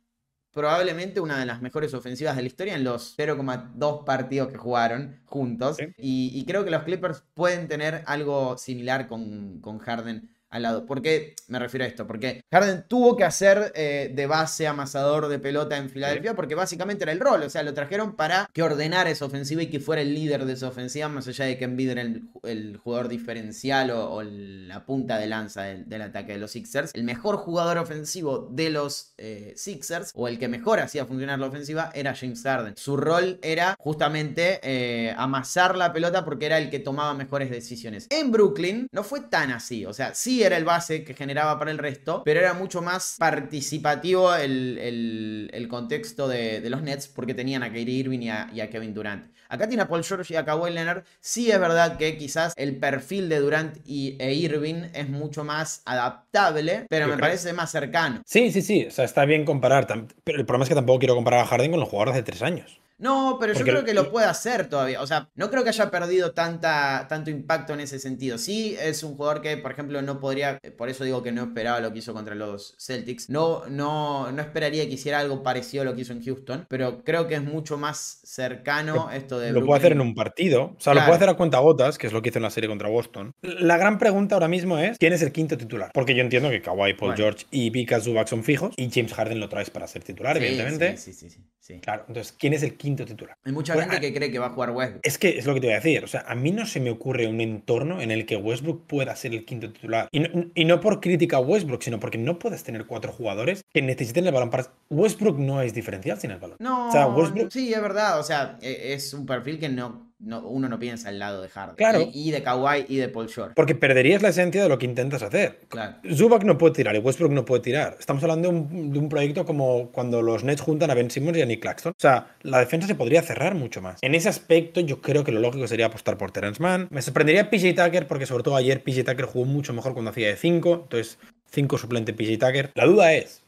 probablemente una de las mejores ofensivas de la historia en los 0,2 partidos que jugaron juntos. Y, creo que los Clippers pueden tener algo similar con, con Harden al lado. ¿Por qué me refiero a esto? Porque Harden tuvo que hacer eh, de base amasador de pelota en Filadelfia porque básicamente era el rol. O sea, lo trajeron para que ordenara esa ofensiva y que fuera el líder de esa ofensiva, más allá de que Embiid era el, jugador diferencial o, la punta de lanza del, ataque de los Sixers. El mejor jugador ofensivo de los eh, Sixers, o el que mejor hacía funcionar la ofensiva, era James Harden. Su rol era justamente eh, amasar la pelota porque era el que tomaba mejores decisiones. En Brooklyn no fue tan así. O sea, sí era el base que generaba para el resto, pero era mucho más participativo el, contexto de, los Nets porque tenían a Kyrie Irving y a, Kevin Durant. Acá tiene a Paul George y a Kawhi Leonard. Sí es verdad que quizás el perfil de Durant y, e Irving es mucho más adaptable, pero me parece más cercano. Sí, sí, sí. O sea, está bien comparar. Pero el problema es que tampoco quiero comparar a Harden con los jugadores de tres años. No, pero yo creo que lo puede hacer todavía. O sea, no creo que haya perdido tanta, tanto impacto en ese sentido. Sí, es un jugador que, por ejemplo, no podría. Por eso digo que no esperaba lo que hizo contra los Celtics. No, no, no esperaría que hiciera algo parecido a lo que hizo en Houston. Pero creo que es mucho más cercano esto de. Lo puede hacer en un partido. O sea, lo puede hacer a cuenta gotas, que es lo que hizo en la serie contra Boston. La gran pregunta ahora mismo es: ¿quién es el quinto titular? Porque yo entiendo que Kawhi, Paul George y Vika Zubac son fijos. Y James Harden lo traes para ser titular, evidentemente. sí, sí, sí. Claro, entonces, ¿quién es el quinto titular? Hay mucha gente que cree que va a jugar Westbrook. Es que es lo que te voy a decir. O sea, a mí no se me ocurre un entorno en el que Westbrook pueda ser el quinto titular. Y no, por crítica a Westbrook, sino porque no puedes tener cuatro jugadores que necesiten el balón para. Westbrook no es diferencial sin el balón. No, o sea, Westbrook... sí, es verdad. O sea, e, es un perfil que no uno no piensa al lado de Harden. Claro. Y, de Kawhi y de Paul George. Porque perderías la esencia de lo que intentas hacer. Claro. Zubac no puede tirar y Westbrook no puede tirar. Estamos hablando de un, proyecto como cuando los Nets juntan a Ben Simmons y a Nick Claxton. O sea, la defensa se podría cerrar mucho más. En ese aspecto, yo creo que lo lógico sería apostar por Terence Mann. Me sorprendería PJ Tucker porque, sobre todo, ayer PJ Tucker jugó mucho mejor cuando hacía de 5. Entonces, 5 suplente PJ Tucker. La duda es,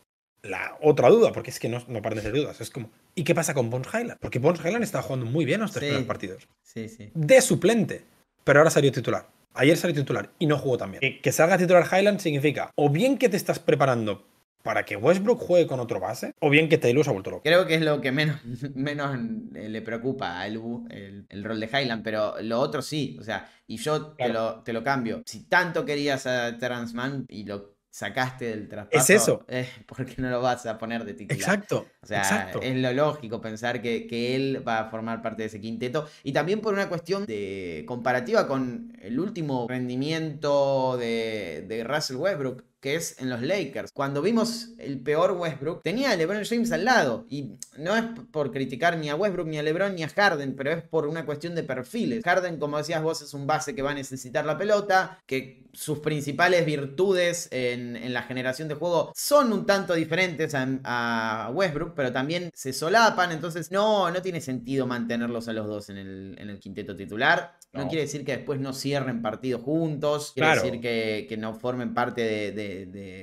la otra duda, porque es que no, no paran de ser dudas, es como, ¿y qué pasa con Bones Highland? Porque Bones Highland estaba jugando muy bien los tres primeros partidos. Sí, sí. De suplente, pero ahora salió titular. Ayer salió titular y no jugó también. Que, que salga titular Highland significa o bien que te estás preparando para que Westbrook juegue con otro base, o bien que Taylor se ha vuelto loco. Creo que es lo que menos, menos eh, le preocupa a Lu, el, rol de Highland, pero lo otro sí, o sea, y yo te, lo, te lo cambio. Si tanto querías a Terrence Mann y lo sacaste del traspaso. Es eso. Eh, ¿Por qué no lo vas a poner de titular? Exacto. O sea, es lo lógico pensar que, que, él va a formar parte de ese quinteto. Y también por una cuestión de comparativa con el último rendimiento de, de Russell Westbrook que es en los Lakers. Cuando vimos el peor Westbrook, tenía a LeBron James al lado. Y no es por criticar ni a Westbrook, ni a LeBron, ni a Harden, pero es por una cuestión de perfiles. Harden, como decías vos, es un base que va a necesitar la pelota, que sus principales virtudes en, la generación de juego son un tanto diferentes a, Westbrook, pero también se solapan, entonces no, no tiene sentido mantenerlos a los dos en el, en el quinteto titular. No. quiere decir que después no cierren partidos juntos, quiere decir que, no formen parte de,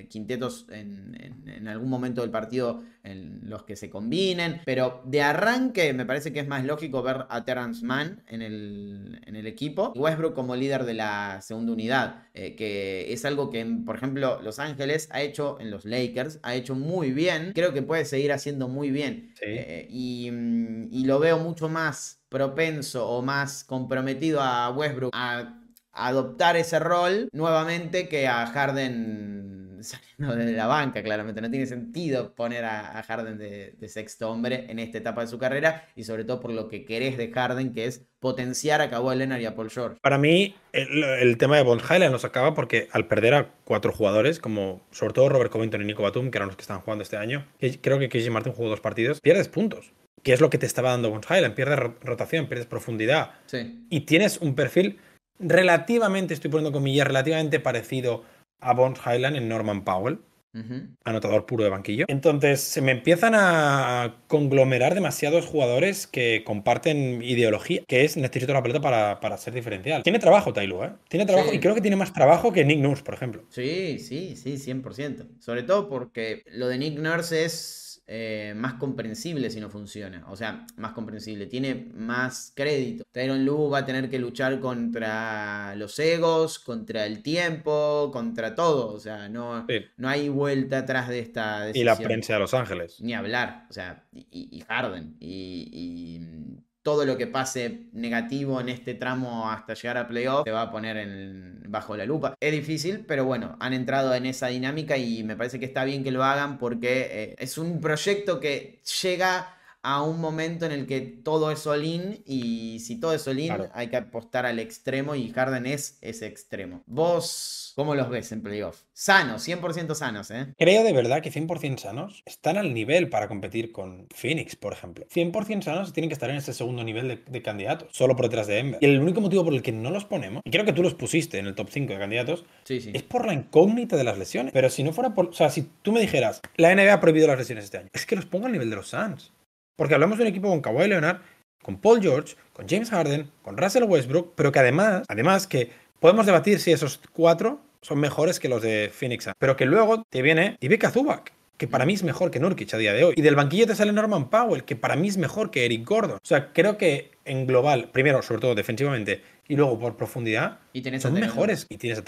quintetos en, algún momento del partido en los que se combinen, pero de arranque me parece que es más lógico ver a Terrence Mann en el, equipo y Westbrook como líder de la segunda unidad, eh, que es algo que, por ejemplo, Los Ángeles ha hecho en los Lakers, ha hecho muy bien, creo que puede seguir haciendo muy bien eh, y, y lo veo mucho más propenso o más comprometido a Westbrook a adoptar ese rol nuevamente que a Harden saliendo de la banca, claramente. No tiene sentido poner a, Harden de, sexto hombre en esta etapa de su carrera y sobre todo por lo que querés de Harden, que es potenciar a Kawhi Leonard y a Paul George. Para mí, el, tema de Von Highland nos acaba porque al perder a cuatro jugadores, como sobre todo Robert Covington y Nico Batum, que eran los que estaban jugando este año, creo que KJ Martin jugó dos partidos, pierdes puntos que es lo que te estaba dando Bones Highland. Pierdes rotación, pierdes profundidad. Y tienes un perfil relativamente, estoy poniendo comillas, relativamente parecido a Bones Highland en Norman Powell. anotador puro de banquillo. Entonces se me empiezan a conglomerar demasiados jugadores que comparten ideología, que es necesito la pelota para, para ser diferencial. Tiene trabajo Tailu, ¿eh? Tiene trabajo y creo que tiene más trabajo que Nick Nurse, por ejemplo. Sí, sí, sí, 100%. Sobre todo porque lo de Nick Nurse es eh, más comprensible si no funciona. O sea, más comprensible. Tiene más crédito. Tyron Lu va a tener que luchar contra los egos, contra el tiempo, contra todo. O sea, no, no hay vuelta atrás de esta decisión. Y la prensa de Los Ángeles. Ni hablar. O sea, y, y Harden. y todo lo que pase negativo en este tramo hasta llegar a playoff se va a poner en, bajo la lupa. Es difícil, pero bueno, han entrado en esa dinámica y me parece que está bien que lo hagan porque eh, es un proyecto que llega a un momento en el que todo es all-in y si todo es all-in hay que apostar al extremo y Harden es ese extremo. Vos, ¿cómo los ves en playoff? Sanos, 100% sanos, ¿eh? Creo de verdad que 100% sanos están al nivel para competir con Phoenix, por ejemplo. 100% sanos tienen que estar en ese segundo nivel de, candidatos, solo por detrás de Ember. Y el único motivo por el que no los ponemos, y creo que tú los pusiste en el top 5 de candidatos, es por la incógnita de las lesiones. Pero si no fuera por... O sea, si tú me dijeras, la NBA ha prohibido las lesiones este año, es que los pongo al nivel de los Suns. Porque hablamos de un equipo con Kawhi Leonard, con Paul George, con James Harden, con Russell Westbrook, pero que además, además que podemos debatir si esos cuatro son mejores que los de Phoenix, pero que luego te viene Ivica Zubac, que para mí es mejor que Nurkic a día de hoy. Y del banquillo te sale Norman Powell, que para mí es mejor que Eric Gordon. O sea, creo que en global, primero, sobre todo defensivamente, y luego por profundidad, son mejores. Y tienes a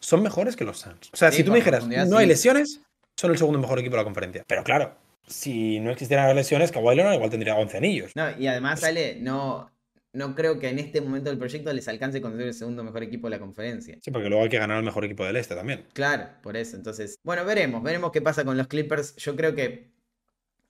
Son mejores que los Suns. O sea, si tú me dijeras, no hay lesiones, son el segundo mejor equipo de la conferencia. Pero claro, si no existieran las lesiones, Kawhi Leonard igual tendría 11 anillos. No, y además, sale, no, no creo que en este momento del proyecto les alcance con ser el segundo mejor equipo de la conferencia. Sí, porque luego hay que ganar el mejor equipo del este también. Claro, por eso. Entonces, bueno, veremos, veremos qué pasa con los Clippers. Yo creo que,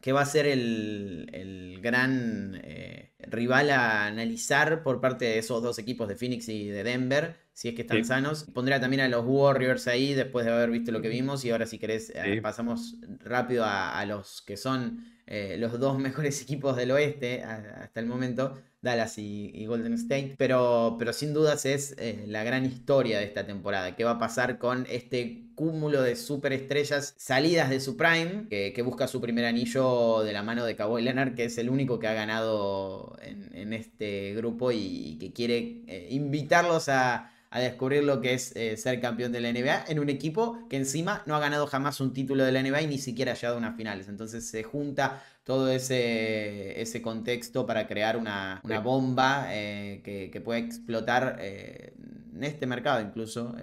que va a ser el, gran eh, rival a analizar por parte de esos dos equipos de Phoenix y de Denver si es que están sanos. Pondría también a los Warriors ahí después de haber visto lo que vimos. Y ahora, si querés, eh, pasamos rápido a, los que son eh, los dos mejores equipos del oeste hasta el momento. Dallas y, Golden State, pero, pero sin dudas es eh, la gran historia de esta temporada. ¿Qué va a pasar con este cúmulo de superestrellas salidas de su prime, que, busca su primer anillo de la mano de Kawhi Leonard, que es el único que ha ganado en, este grupo y que quiere invitarlos a, a descubrir lo que es eh, ser campeón de la NBA en un equipo que encima no ha ganado jamás un título de la NBA y ni siquiera ha llegado a unas finales. Entonces se junta todo ese, ese contexto para crear una, bomba eh, que, que, puede explotar eh, en este mercado incluso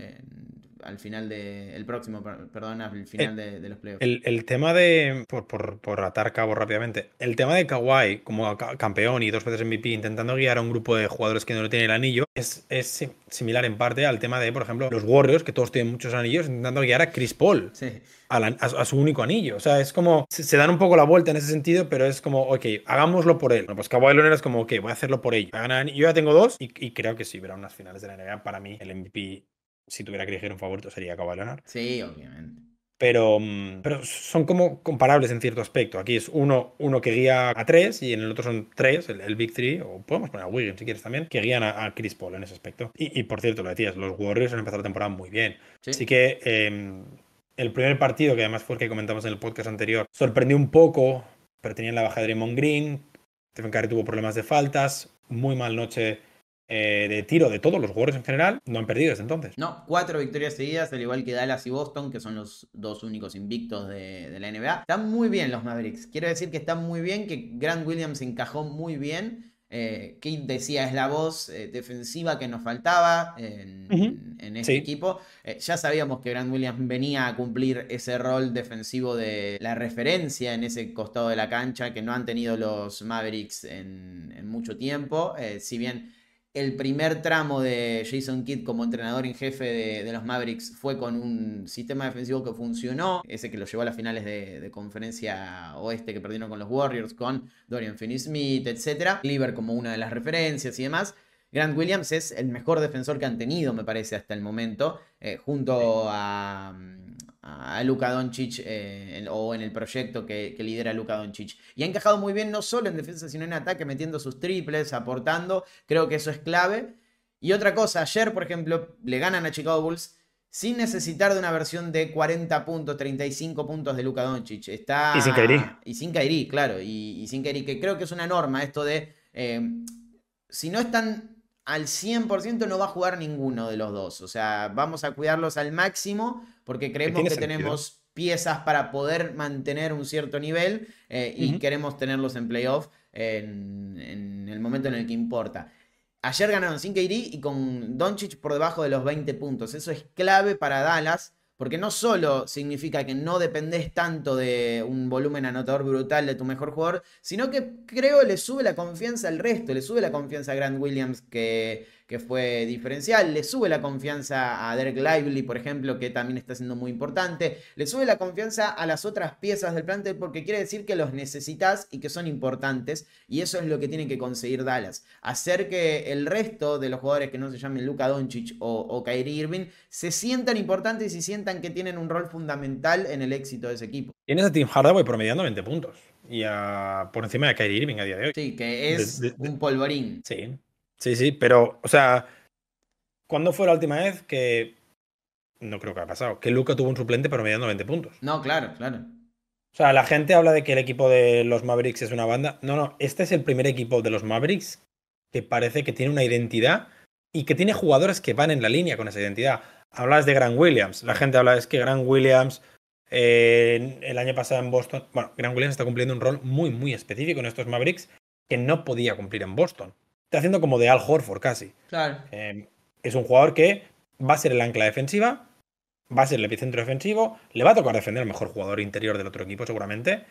al final de. El próximo, perdón, al final de, los playoffs. El, tema de. Por, por, atar cabo rápidamente. El tema de Kawhi como campeón y dos veces MVP intentando guiar a un grupo de jugadores que no tienen el anillo es, es similar en parte al tema de, por ejemplo, los Warriors, que todos tienen muchos anillos, intentando guiar a Chris Paul. A, su único anillo. O sea, es como. Se, dan un poco la vuelta en ese sentido, pero es como, ok, hagámoslo por él. Bueno, pues Kawhi Leonard es como, ok, voy a hacerlo por ellos. Yo ya tengo dos y, y creo que sí, verá unas finales de la NBA. Para mí, el MVP si tuviera que elegir un favorito sería Kawhi Leonard. Sí, obviamente. Pero, mm, pero son como comparables en cierto aspecto. Aquí es uno, uno que guía a tres y en el otro son tres, el, Big Three, o podemos poner a Wiggins si quieres también, que guían a, Chris Paul en ese aspecto. Y, por cierto, lo decías, los Warriors han empezado la temporada muy bien. Así que em, el primer partido, que además fue el que comentamos en el podcast anterior, sorprendió un poco, pero tenían la baja de Draymond Green, Stephen Curry tuvo problemas de faltas, muy mal noche eh, de tiro de todos los jugadores en general, no han perdido desde entonces. No, cuatro victorias seguidas, al igual que Dallas y Boston, que son los dos únicos invictos de, la NBA. Están muy bien los Mavericks. Quiero decir que están muy bien, que Grant Williams encajó muy bien. Eh, decía es la voz eh, defensiva que nos faltaba en, este equipo. Eh, ya sabíamos que Grant Williams venía a cumplir ese rol defensivo de la referencia en ese costado de la cancha que no han tenido los Mavericks en, en mucho tiempo. si bien el primer tramo de Jason Kidd como entrenador en jefe de, los Mavericks fue con un sistema defensivo que funcionó, ese que lo llevó a las finales de, conferencia oeste que perdieron con los Warriors, con Dorian Finney-Smith, etc. Cleaver como una de las referencias y demás. Grant Williams es el mejor defensor que han tenido, me parece, hasta el momento, eh, junto a a Luka Doncic eh, o en el proyecto que, lidera Luka Doncic. Y ha encajado muy bien no solo en defensa, sino en ataque, metiendo sus triples, aportando. Creo que eso es clave. Y otra cosa, ayer, por ejemplo, le ganan a Chicago Bulls sin necesitar de una versión de 40 puntos, 35 puntos de Luka Doncic. Está, y sin Kairi. Y sin Kairi, claro. Y, sin Kairi, que creo que es una norma esto de... Eh, si no están al 100% no va a jugar ninguno de los dos. O sea, vamos a cuidarlos al máximo porque creemos que tenemos piezas para poder mantener un cierto nivel eh, y queremos tenerlos en playoff en, en, el momento en el que importa. Ayer ganaron sin KD y con Doncic por debajo de los 20 puntos. Eso es clave para Dallas porque no solo significa que no dependés tanto de un volumen anotador brutal de tu mejor jugador, sino que creo le sube la confianza al resto, le sube la confianza a Grant Williams que que fue diferencial, le sube la confianza a Derek Lively, por ejemplo, que también está siendo muy importante, le sube la confianza a las otras piezas del plantel porque quiere decir que los necesitas y que son importantes, y eso es lo que tiene que conseguir Dallas, hacer que el resto de los jugadores que no se llamen Luka Doncic o, o Kyrie Irving se sientan importantes y sientan que tienen un rol fundamental en el éxito de ese equipo. Tienes a Tim Hardaway promediando 20 puntos y por encima de Kyrie Irving a día de hoy. Sí, que es un polvorín. Sí, Sí, sí, pero, o sea, ¿cuándo fue la última vez que. No creo que ha pasado. Que Luca tuvo un suplente promediando 20 puntos. No, claro, claro. O sea, la gente habla de que el equipo de los Mavericks es una banda. No, no, este es el primer equipo de los Mavericks que parece que tiene una identidad y que tiene jugadores que van en la línea con esa identidad. Hablas de Grant Williams. La gente habla de que Grant Williams eh, el año pasado en Boston. Bueno, Grant Williams está cumpliendo un rol muy, muy específico en estos Mavericks que no podía cumplir en Boston está haciendo como de Al Horford casi. Claro. Em, es un jugador que va a ser el ancla defensiva, va a ser el epicentro defensivo, le va a tocar defender al mejor jugador interior del otro equipo seguramente.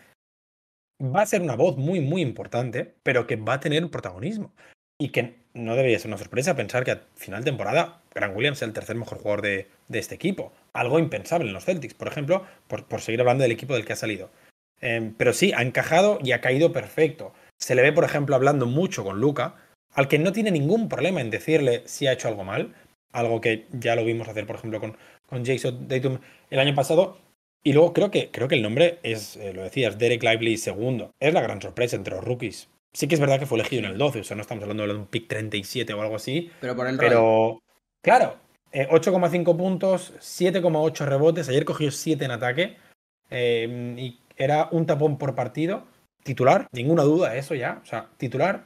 Va a ser una voz muy, muy importante, pero que va a tener protagonismo. Y que no debería ser una sorpresa pensar que a final de temporada Grant Williams es el tercer mejor jugador de, este equipo. Algo impensable en los Celtics, por ejemplo, por, seguir hablando del equipo del que ha salido. Em, pero sí, ha encajado y ha caído perfecto. Se le ve, por ejemplo, hablando mucho con Luca, al que no tiene ningún problema en decirle si ha hecho algo mal, algo que ya lo vimos hacer, por ejemplo, con, con Jason Dayton el año pasado. Y luego creo que, creo que el nombre es, eh, lo decías, Derek Lively segundo. Es la gran sorpresa entre los rookies. Sí que es verdad que fue elegido en el 12, o sea, no estamos hablando de un pick 37 o algo así. Pero por el Pero, claro, 8,5 eh, puntos, 7,8 rebotes. Ayer cogió 7 en ataque. Eh, y era un tapón por partido. Titular, ninguna duda, eso ya. O sea, titular,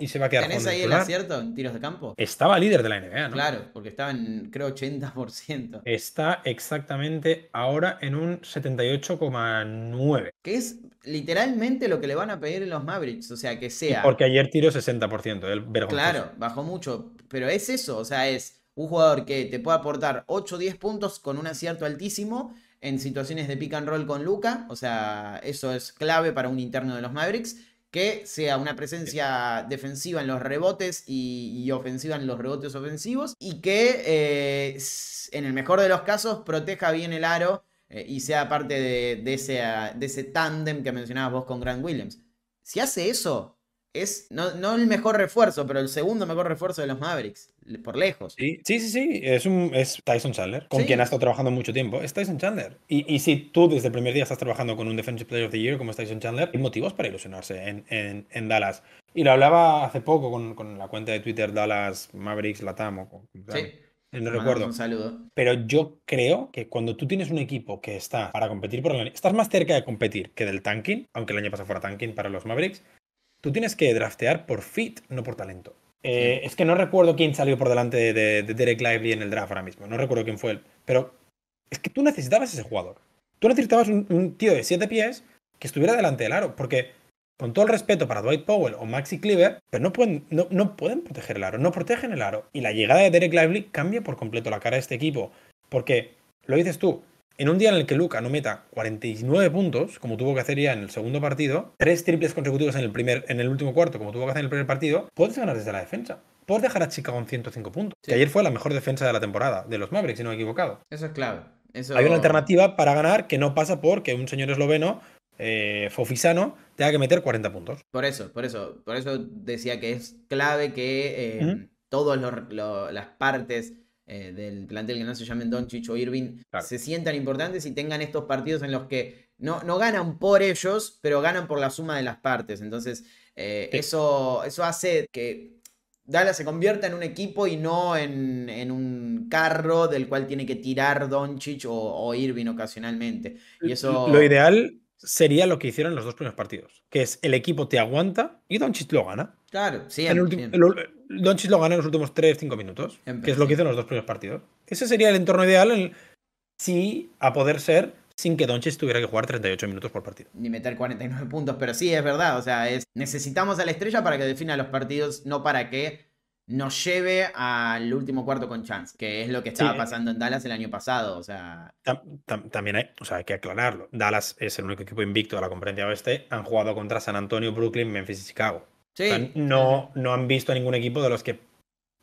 y se va a quedar ¿Tenés ahí el acierto en tiros de campo? Estaba líder de la NBA, ¿no? Claro, porque estaba en, creo, 80%. Está exactamente ahora en un 78,9. Que es literalmente lo que le van a pedir en los Mavericks, o sea, que sea... porque ayer tiró 60%, el vergonzoso. Claro, bajó mucho, pero es eso, o sea, es un jugador que te puede aportar 8 o 10 puntos con un acierto altísimo en situaciones de pick and roll con Luca, o sea, eso es clave para un interno de los Mavericks que sea una presencia defensiva en los rebotes y, ofensiva en los rebotes ofensivos y que eh, en el mejor de los casos proteja bien el aro eh, y sea parte de, ese, de ese tándem que mencionabas vos con Grant Williams. Si hace eso, es no, el mejor refuerzo, pero el segundo mejor refuerzo de los Mavericks, por lejos. Sí, sí, sí, Es, un, es Tyson Chandler, con quien ha estado trabajando mucho tiempo. Es Tyson Chandler. Y, y, si tú desde el primer día estás trabajando con un Defensive Player of the Year como es Tyson Chandler, hay motivos para ilusionarse en, en, Dallas. Y lo hablaba hace poco con, la cuenta de Twitter Dallas Mavericks Latam. O, sí. No recuerdo. Un saludo. Pero yo creo que cuando tú tienes un equipo que está para competir por la estás más cerca de competir que del tanking, aunque el año pasado fuera tanking para los Mavericks, tú tienes que draftear por fit, no por talento. Eh, es que no recuerdo quién salió por delante de, Derek Lively en el draft ahora mismo. No recuerdo quién fue él. Pero es que tú necesitabas ese jugador. Tú necesitabas un, tío de siete pies que estuviera delante del aro. Porque, con todo el respeto para Dwight Powell o Maxi Cleaver, pero no pueden, no, no pueden proteger el aro. No protegen el aro. Y la llegada de Derek Lively cambia por completo la cara de este equipo. Porque, lo dices tú, en un día en el que Luca no meta 49 puntos, como tuvo que hacer ya en el segundo partido, tres triples consecutivos en el, primer, en el último cuarto, como tuvo que hacer en el primer partido, puedes ganar desde la defensa. Puedes dejar a Chicago en 105 puntos. Que ayer fue la mejor defensa de la temporada, de los Mavericks, si no me he equivocado. Eso es clave. Hay una alternativa para ganar que no pasa por que un señor esloveno eh, Fofisano tenga que meter 40 puntos. Por eso, por eso, por eso decía que es clave que eh, todas las partes eh, del plantel que no se llamen Doncic o Irving se sientan importantes y tengan estos partidos en los que no, no ganan por ellos, pero ganan por la suma de las partes. Entonces, eh, eso, eso hace que Dallas se convierta en un equipo y no en, un carro del cual tiene que tirar Doncic o, o Irving ocasionalmente. Y eso... Lo ideal sería lo que hicieron en los dos primeros partidos, que es el equipo te aguanta y Doncic lo gana. Claro, sí. Doncic lo gana en los últimos 3-5 minutos, que es lo que hizo en los dos primeros partidos. Ese sería el entorno ideal en sí, a poder ser sin que Doncic tuviera que jugar 38 minutos por partido. Ni meter 49 puntos, pero sí, es verdad, o sea, es necesitamos a la estrella para que defina los partidos, no para que nos lleve al último cuarto con chance, que es lo que estaba pasando en Dallas el año pasado. O sea. también hay, o sea, hay que aclararlo. Dallas es el único equipo invicto de la conferencia oeste. Han jugado contra San Antonio, Brooklyn, Memphis y Chicago. No, no han visto a ningún equipo de los que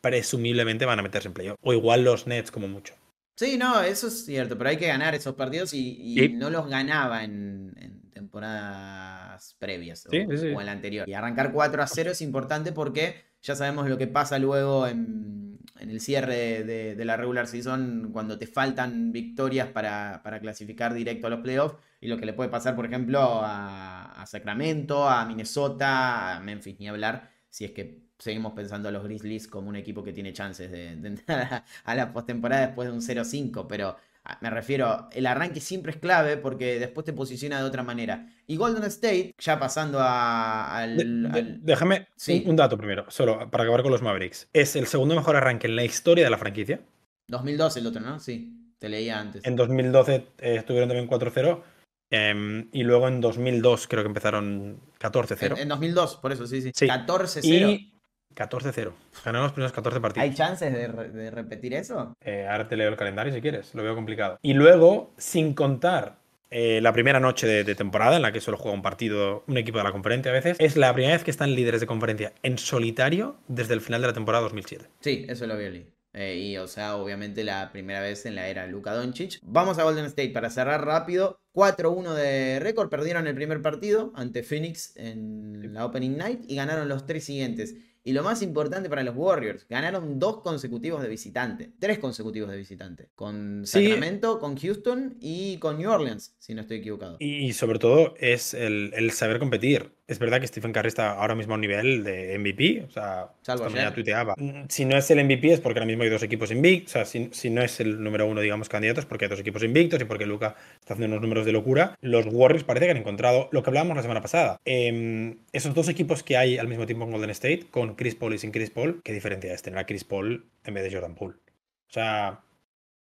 presumiblemente van a meterse en playoff. O igual los Nets, como mucho. Sí, no, eso es cierto, pero hay que ganar esos partidos y, no los ganaba en, temporadas previas o, o, en la anterior. Y arrancar 4 a 0 es importante porque ya sabemos lo que pasa luego en, el cierre de, la regular season cuando te faltan victorias para, clasificar directo a los playoffs y lo que le puede pasar, por ejemplo, a, Sacramento, a Minnesota, a Memphis, ni hablar, si es que seguimos pensando a los Grizzlies como un equipo que tiene chances de, entrar a, la postemporada después de un 0-5, pero me refiero, el arranque siempre es clave porque después te posiciona de otra manera. Y Golden State, ya pasando a, al, Déjame un, dato primero, solo para acabar con los Mavericks. Es el segundo mejor arranque en la historia de la franquicia. 2012 el otro, ¿no? Sí, te leía antes. En 2012 eh, estuvieron también 4-0. Em, y luego en 2002 creo que empezaron 14-0. En, 2002, por eso, sí, sí. 14-0. 14-0. Ganaron los primeros 14 partidos. ¿Hay chances de, repetir eso? Eh, ahora te leo el calendario si quieres, lo veo complicado. Y luego, sin contar eh, la primera noche de, temporada, en la que solo juega un partido, un equipo de la conferencia a veces, es la primera vez que están líderes de conferencia en solitario desde el final de la temporada 2007. Sí, eso lo leído. Eh, y, o sea, obviamente la primera vez en la era Luka Doncic. Vamos a Golden State para cerrar rápido. 4-1 de récord. Perdieron el primer partido ante Phoenix en la Opening Night y ganaron los tres siguientes. Y lo más importante para los Warriors, ganaron dos consecutivos de visitante, tres consecutivos de visitante, con Sacramento, con Houston y con New Orleans, si no estoy equivocado. Y, sobre todo es el, saber competir. Es verdad que Stephen Curry está ahora mismo a un nivel de MVP, o sea, Salvo ya tuiteaba. Mm, si no es el MVP es porque ahora mismo hay dos equipos invictos, o sea, si, no es el número uno, digamos, candidatos, porque hay dos equipos invictos y porque Luca está haciendo unos números de locura. Los Warriors parece que han encontrado lo que hablábamos la semana pasada. Em, esos dos equipos que hay al mismo tiempo en Golden State, con Chris Paul y sin Chris Paul, ¿qué diferencia es tener a Chris Paul en vez de Jordan Poole? O sea,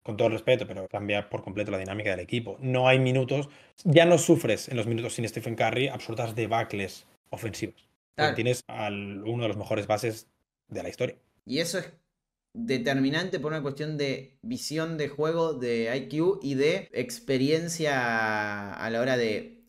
con todo el respeto, pero cambia por completo la dinámica del equipo. No hay minutos, ya no sufres en los minutos sin Stephen Curry absolutas debacles ofensivos. Tienes al, uno de los mejores bases de la historia. Y eso es determinante por una cuestión de visión de juego, de IQ y de experiencia a la hora de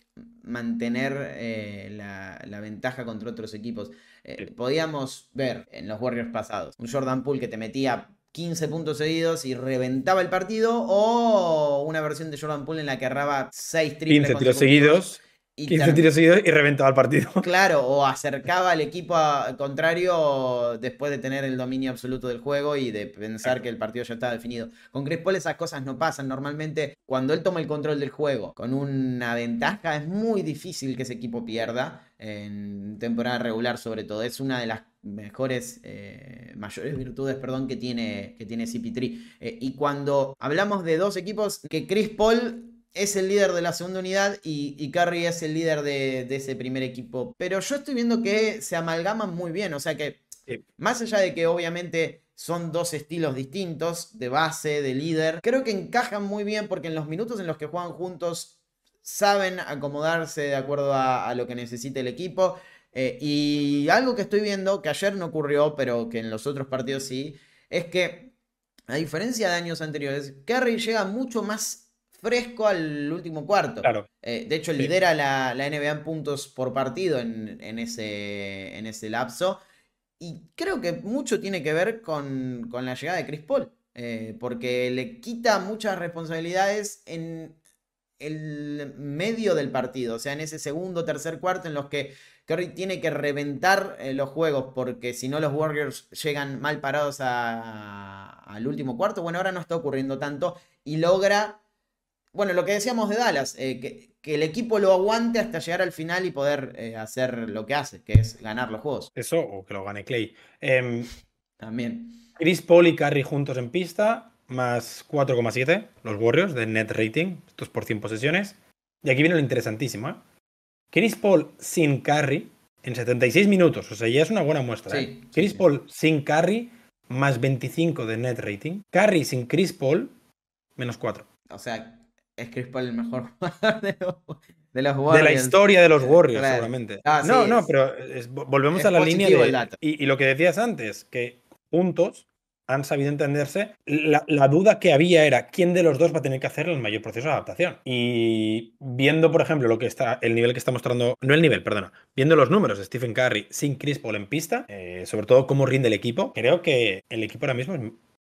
mantener eh, la, ventaja contra otros equipos. Eh, podíamos ver en los Warriors pasados un Jordan Poole que te metía 15 puntos seguidos y reventaba el partido, o una versión de Jordan Poole en la que erraba 6 triples 15 tiros seguidos. Y 15 tiros seguidos y reventaba el partido. Claro, o acercaba al equipo contrario después de tener el dominio absoluto del juego y de pensar que el partido ya estaba definido. Con Chris Paul esas cosas no pasan. Normalmente, cuando él toma el control del juego con una ventaja, es muy difícil que ese equipo pierda en temporada regular, sobre todo. Es una de las mejores, eh, mayores virtudes, perdón, que tiene, que tiene CP3. Eh, y cuando hablamos de dos equipos, que Chris Paul es el líder de la segunda unidad y, y Curry es el líder de, ese primer equipo. Pero yo estoy viendo que se amalgaman muy bien, o sea que más allá de que obviamente son dos estilos distintos de base, de líder, creo que encajan muy bien porque en los minutos en los que juegan juntos saben acomodarse de acuerdo a, lo que necesite el equipo. Eh, y algo que estoy viendo, que ayer no ocurrió, pero que en los otros partidos sí, es que, a diferencia de años anteriores, Curry llega mucho más fresco al último cuarto. Claro. Eh, de hecho, lidera la, NBA en puntos por partido en, ese, en ese lapso. Y creo que mucho tiene que ver con, la llegada de Chris Paul. Eh, porque le quita muchas responsabilidades en el medio del partido. O sea, en ese segundo, tercer cuarto en los que Curry tiene que reventar eh, los juegos. Porque si no, los Warriors llegan mal parados al último cuarto. Bueno, ahora no está ocurriendo tanto. Y logra bueno, lo que decíamos de Dallas, eh, que el equipo lo aguante hasta llegar al final y poder eh, hacer lo que hace, que es ganar los juegos. Eso, o que lo gane Clay. Em, También. Chris Paul y Curry juntos en pista, más 4,7 los Warriors de net rating, estos por 100 posesiones. Y aquí viene lo interesantísimo. ¿eh? Chris Paul sin Curry en 76 minutos, o sea, ya es una buena muestra. Sí, sí, Chris sí. Paul sin Curry, más 25 de net rating. Curry sin Chris Paul, menos 4. O sea, es Chris Paul el mejor jugador de los, de los De Warriors. la historia de los Warriors, Claro. seguramente. Ah, sí, no, no, pero es- volvemos es a la línea de. Y, y lo que decías antes, que juntos han sabido entenderse. La, la duda que había era quién de los dos va a tener que hacer el mayor proceso de adaptación. Y viendo, por ejemplo, lo que está, el nivel que está mostrando, no el nivel, perdona, viendo los números de Stephen Curry sin Chris Paul en pista, eh, sobre todo cómo rinde el equipo, creo que el equipo ahora mismo es-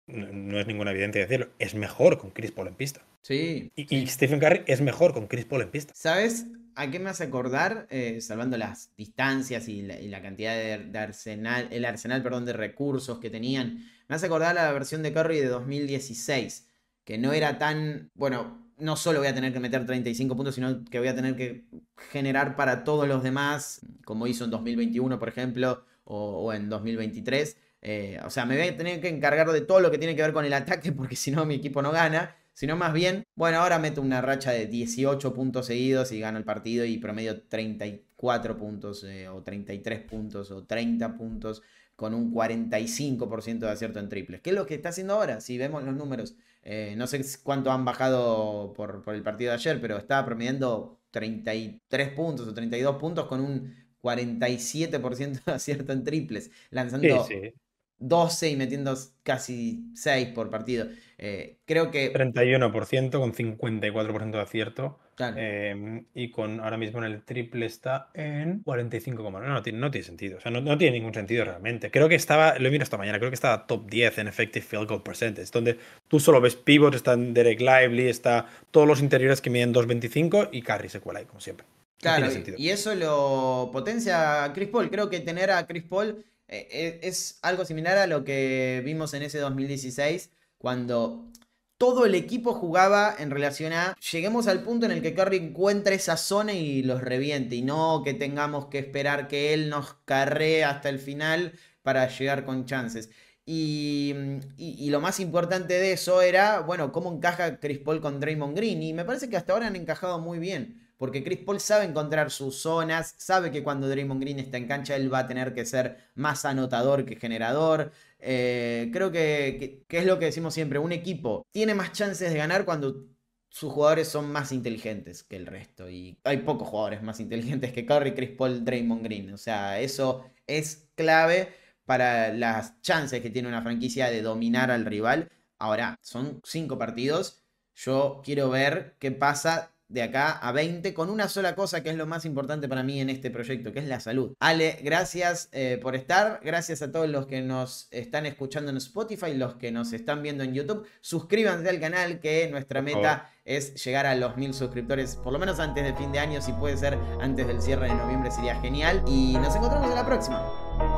no, es ninguna evidencia decirlo, es mejor con Chris Paul en pista. Sí. Y, y Stephen Curry es mejor con Chris Paul en pista. ¿Sabes a qué me hace acordar? Eh, salvando las distancias y la, y la cantidad de, de arsenal, el arsenal, perdón, de recursos que tenían. Me hace acordar la versión de Curry de 2016, que no era tan, bueno, no solo voy a tener que meter 35 puntos, sino que voy a tener que generar para todos los demás, como hizo en 2021, por ejemplo, o, o en 2023. Eh, o sea, me voy a tener que encargar de todo lo que tiene que ver con el ataque, porque si no mi equipo no gana sino más bien, bueno, ahora meto una racha de 18 puntos seguidos y gano el partido y promedio 34 puntos eh, o 33 puntos o 30 puntos con un 45% de acierto en triples. ¿Qué es lo que está haciendo ahora? Si vemos los números, eh, no sé cuánto han bajado por, por el partido de ayer, pero estaba promediando 33 puntos o 32 puntos con un 47% de acierto en triples, lanzando Sí, sí. 12 y metiendo casi 6 por partido. Eh, creo que. 31% con 54% de acierto. claro, eh, y con ahora mismo en el triple está en 45, no, no, tiene, no tiene sentido. O sea, no, no tiene ningún sentido realmente. Creo que estaba, lo he mirado esta mañana, creo que estaba top 10 en effective field goal percentage, donde tú solo ves pivots, están Derek Lively, está todos los interiores que miden 2.25 y Curry se cuela ahí, como siempre. Claro, y eso lo potencia a Chris Paul. Creo que tener a Chris Paul eh, es algo similar a lo que vimos en ese 2016, cuando todo el equipo jugaba en relación a lleguemos al punto en el que Curry encuentre esa zona y los reviente, y no que tengamos que esperar que él nos carree hasta el final para llegar con chances. Y, y- y lo más importante de eso era, bueno, cómo encaja Chris Paul con Draymond Green. Y me parece que hasta ahora han encajado muy bien. Porque Chris Paul sabe encontrar sus zonas, sabe que cuando Draymond Green está en cancha él va a tener que ser más anotador que generador. Eh, creo que, que- es lo que decimos siempre, un equipo tiene más chances de ganar cuando sus jugadores son más inteligentes que el resto. Y hay pocos jugadores más inteligentes que Curry, Chris Paul, Draymond Green. O sea, eso es clave para las chances que tiene una franquicia de dominar al rival. Ahora, son cinco partidos. Yo quiero ver qué pasa de acá a 20 con una sola cosa que es lo más importante para mí en este proyecto, que es la salud. Ale, gracias eh, por estar, gracias a todos los que nos están escuchando en Spotify, los que nos están viendo en YouTube. Suscríbanse al canal que nuestra meta es llegar a los mil suscriptores, por lo menos antes de fin de año, si puede ser antes del cierre de noviembre sería genial. Y nos encontramos en la próxima.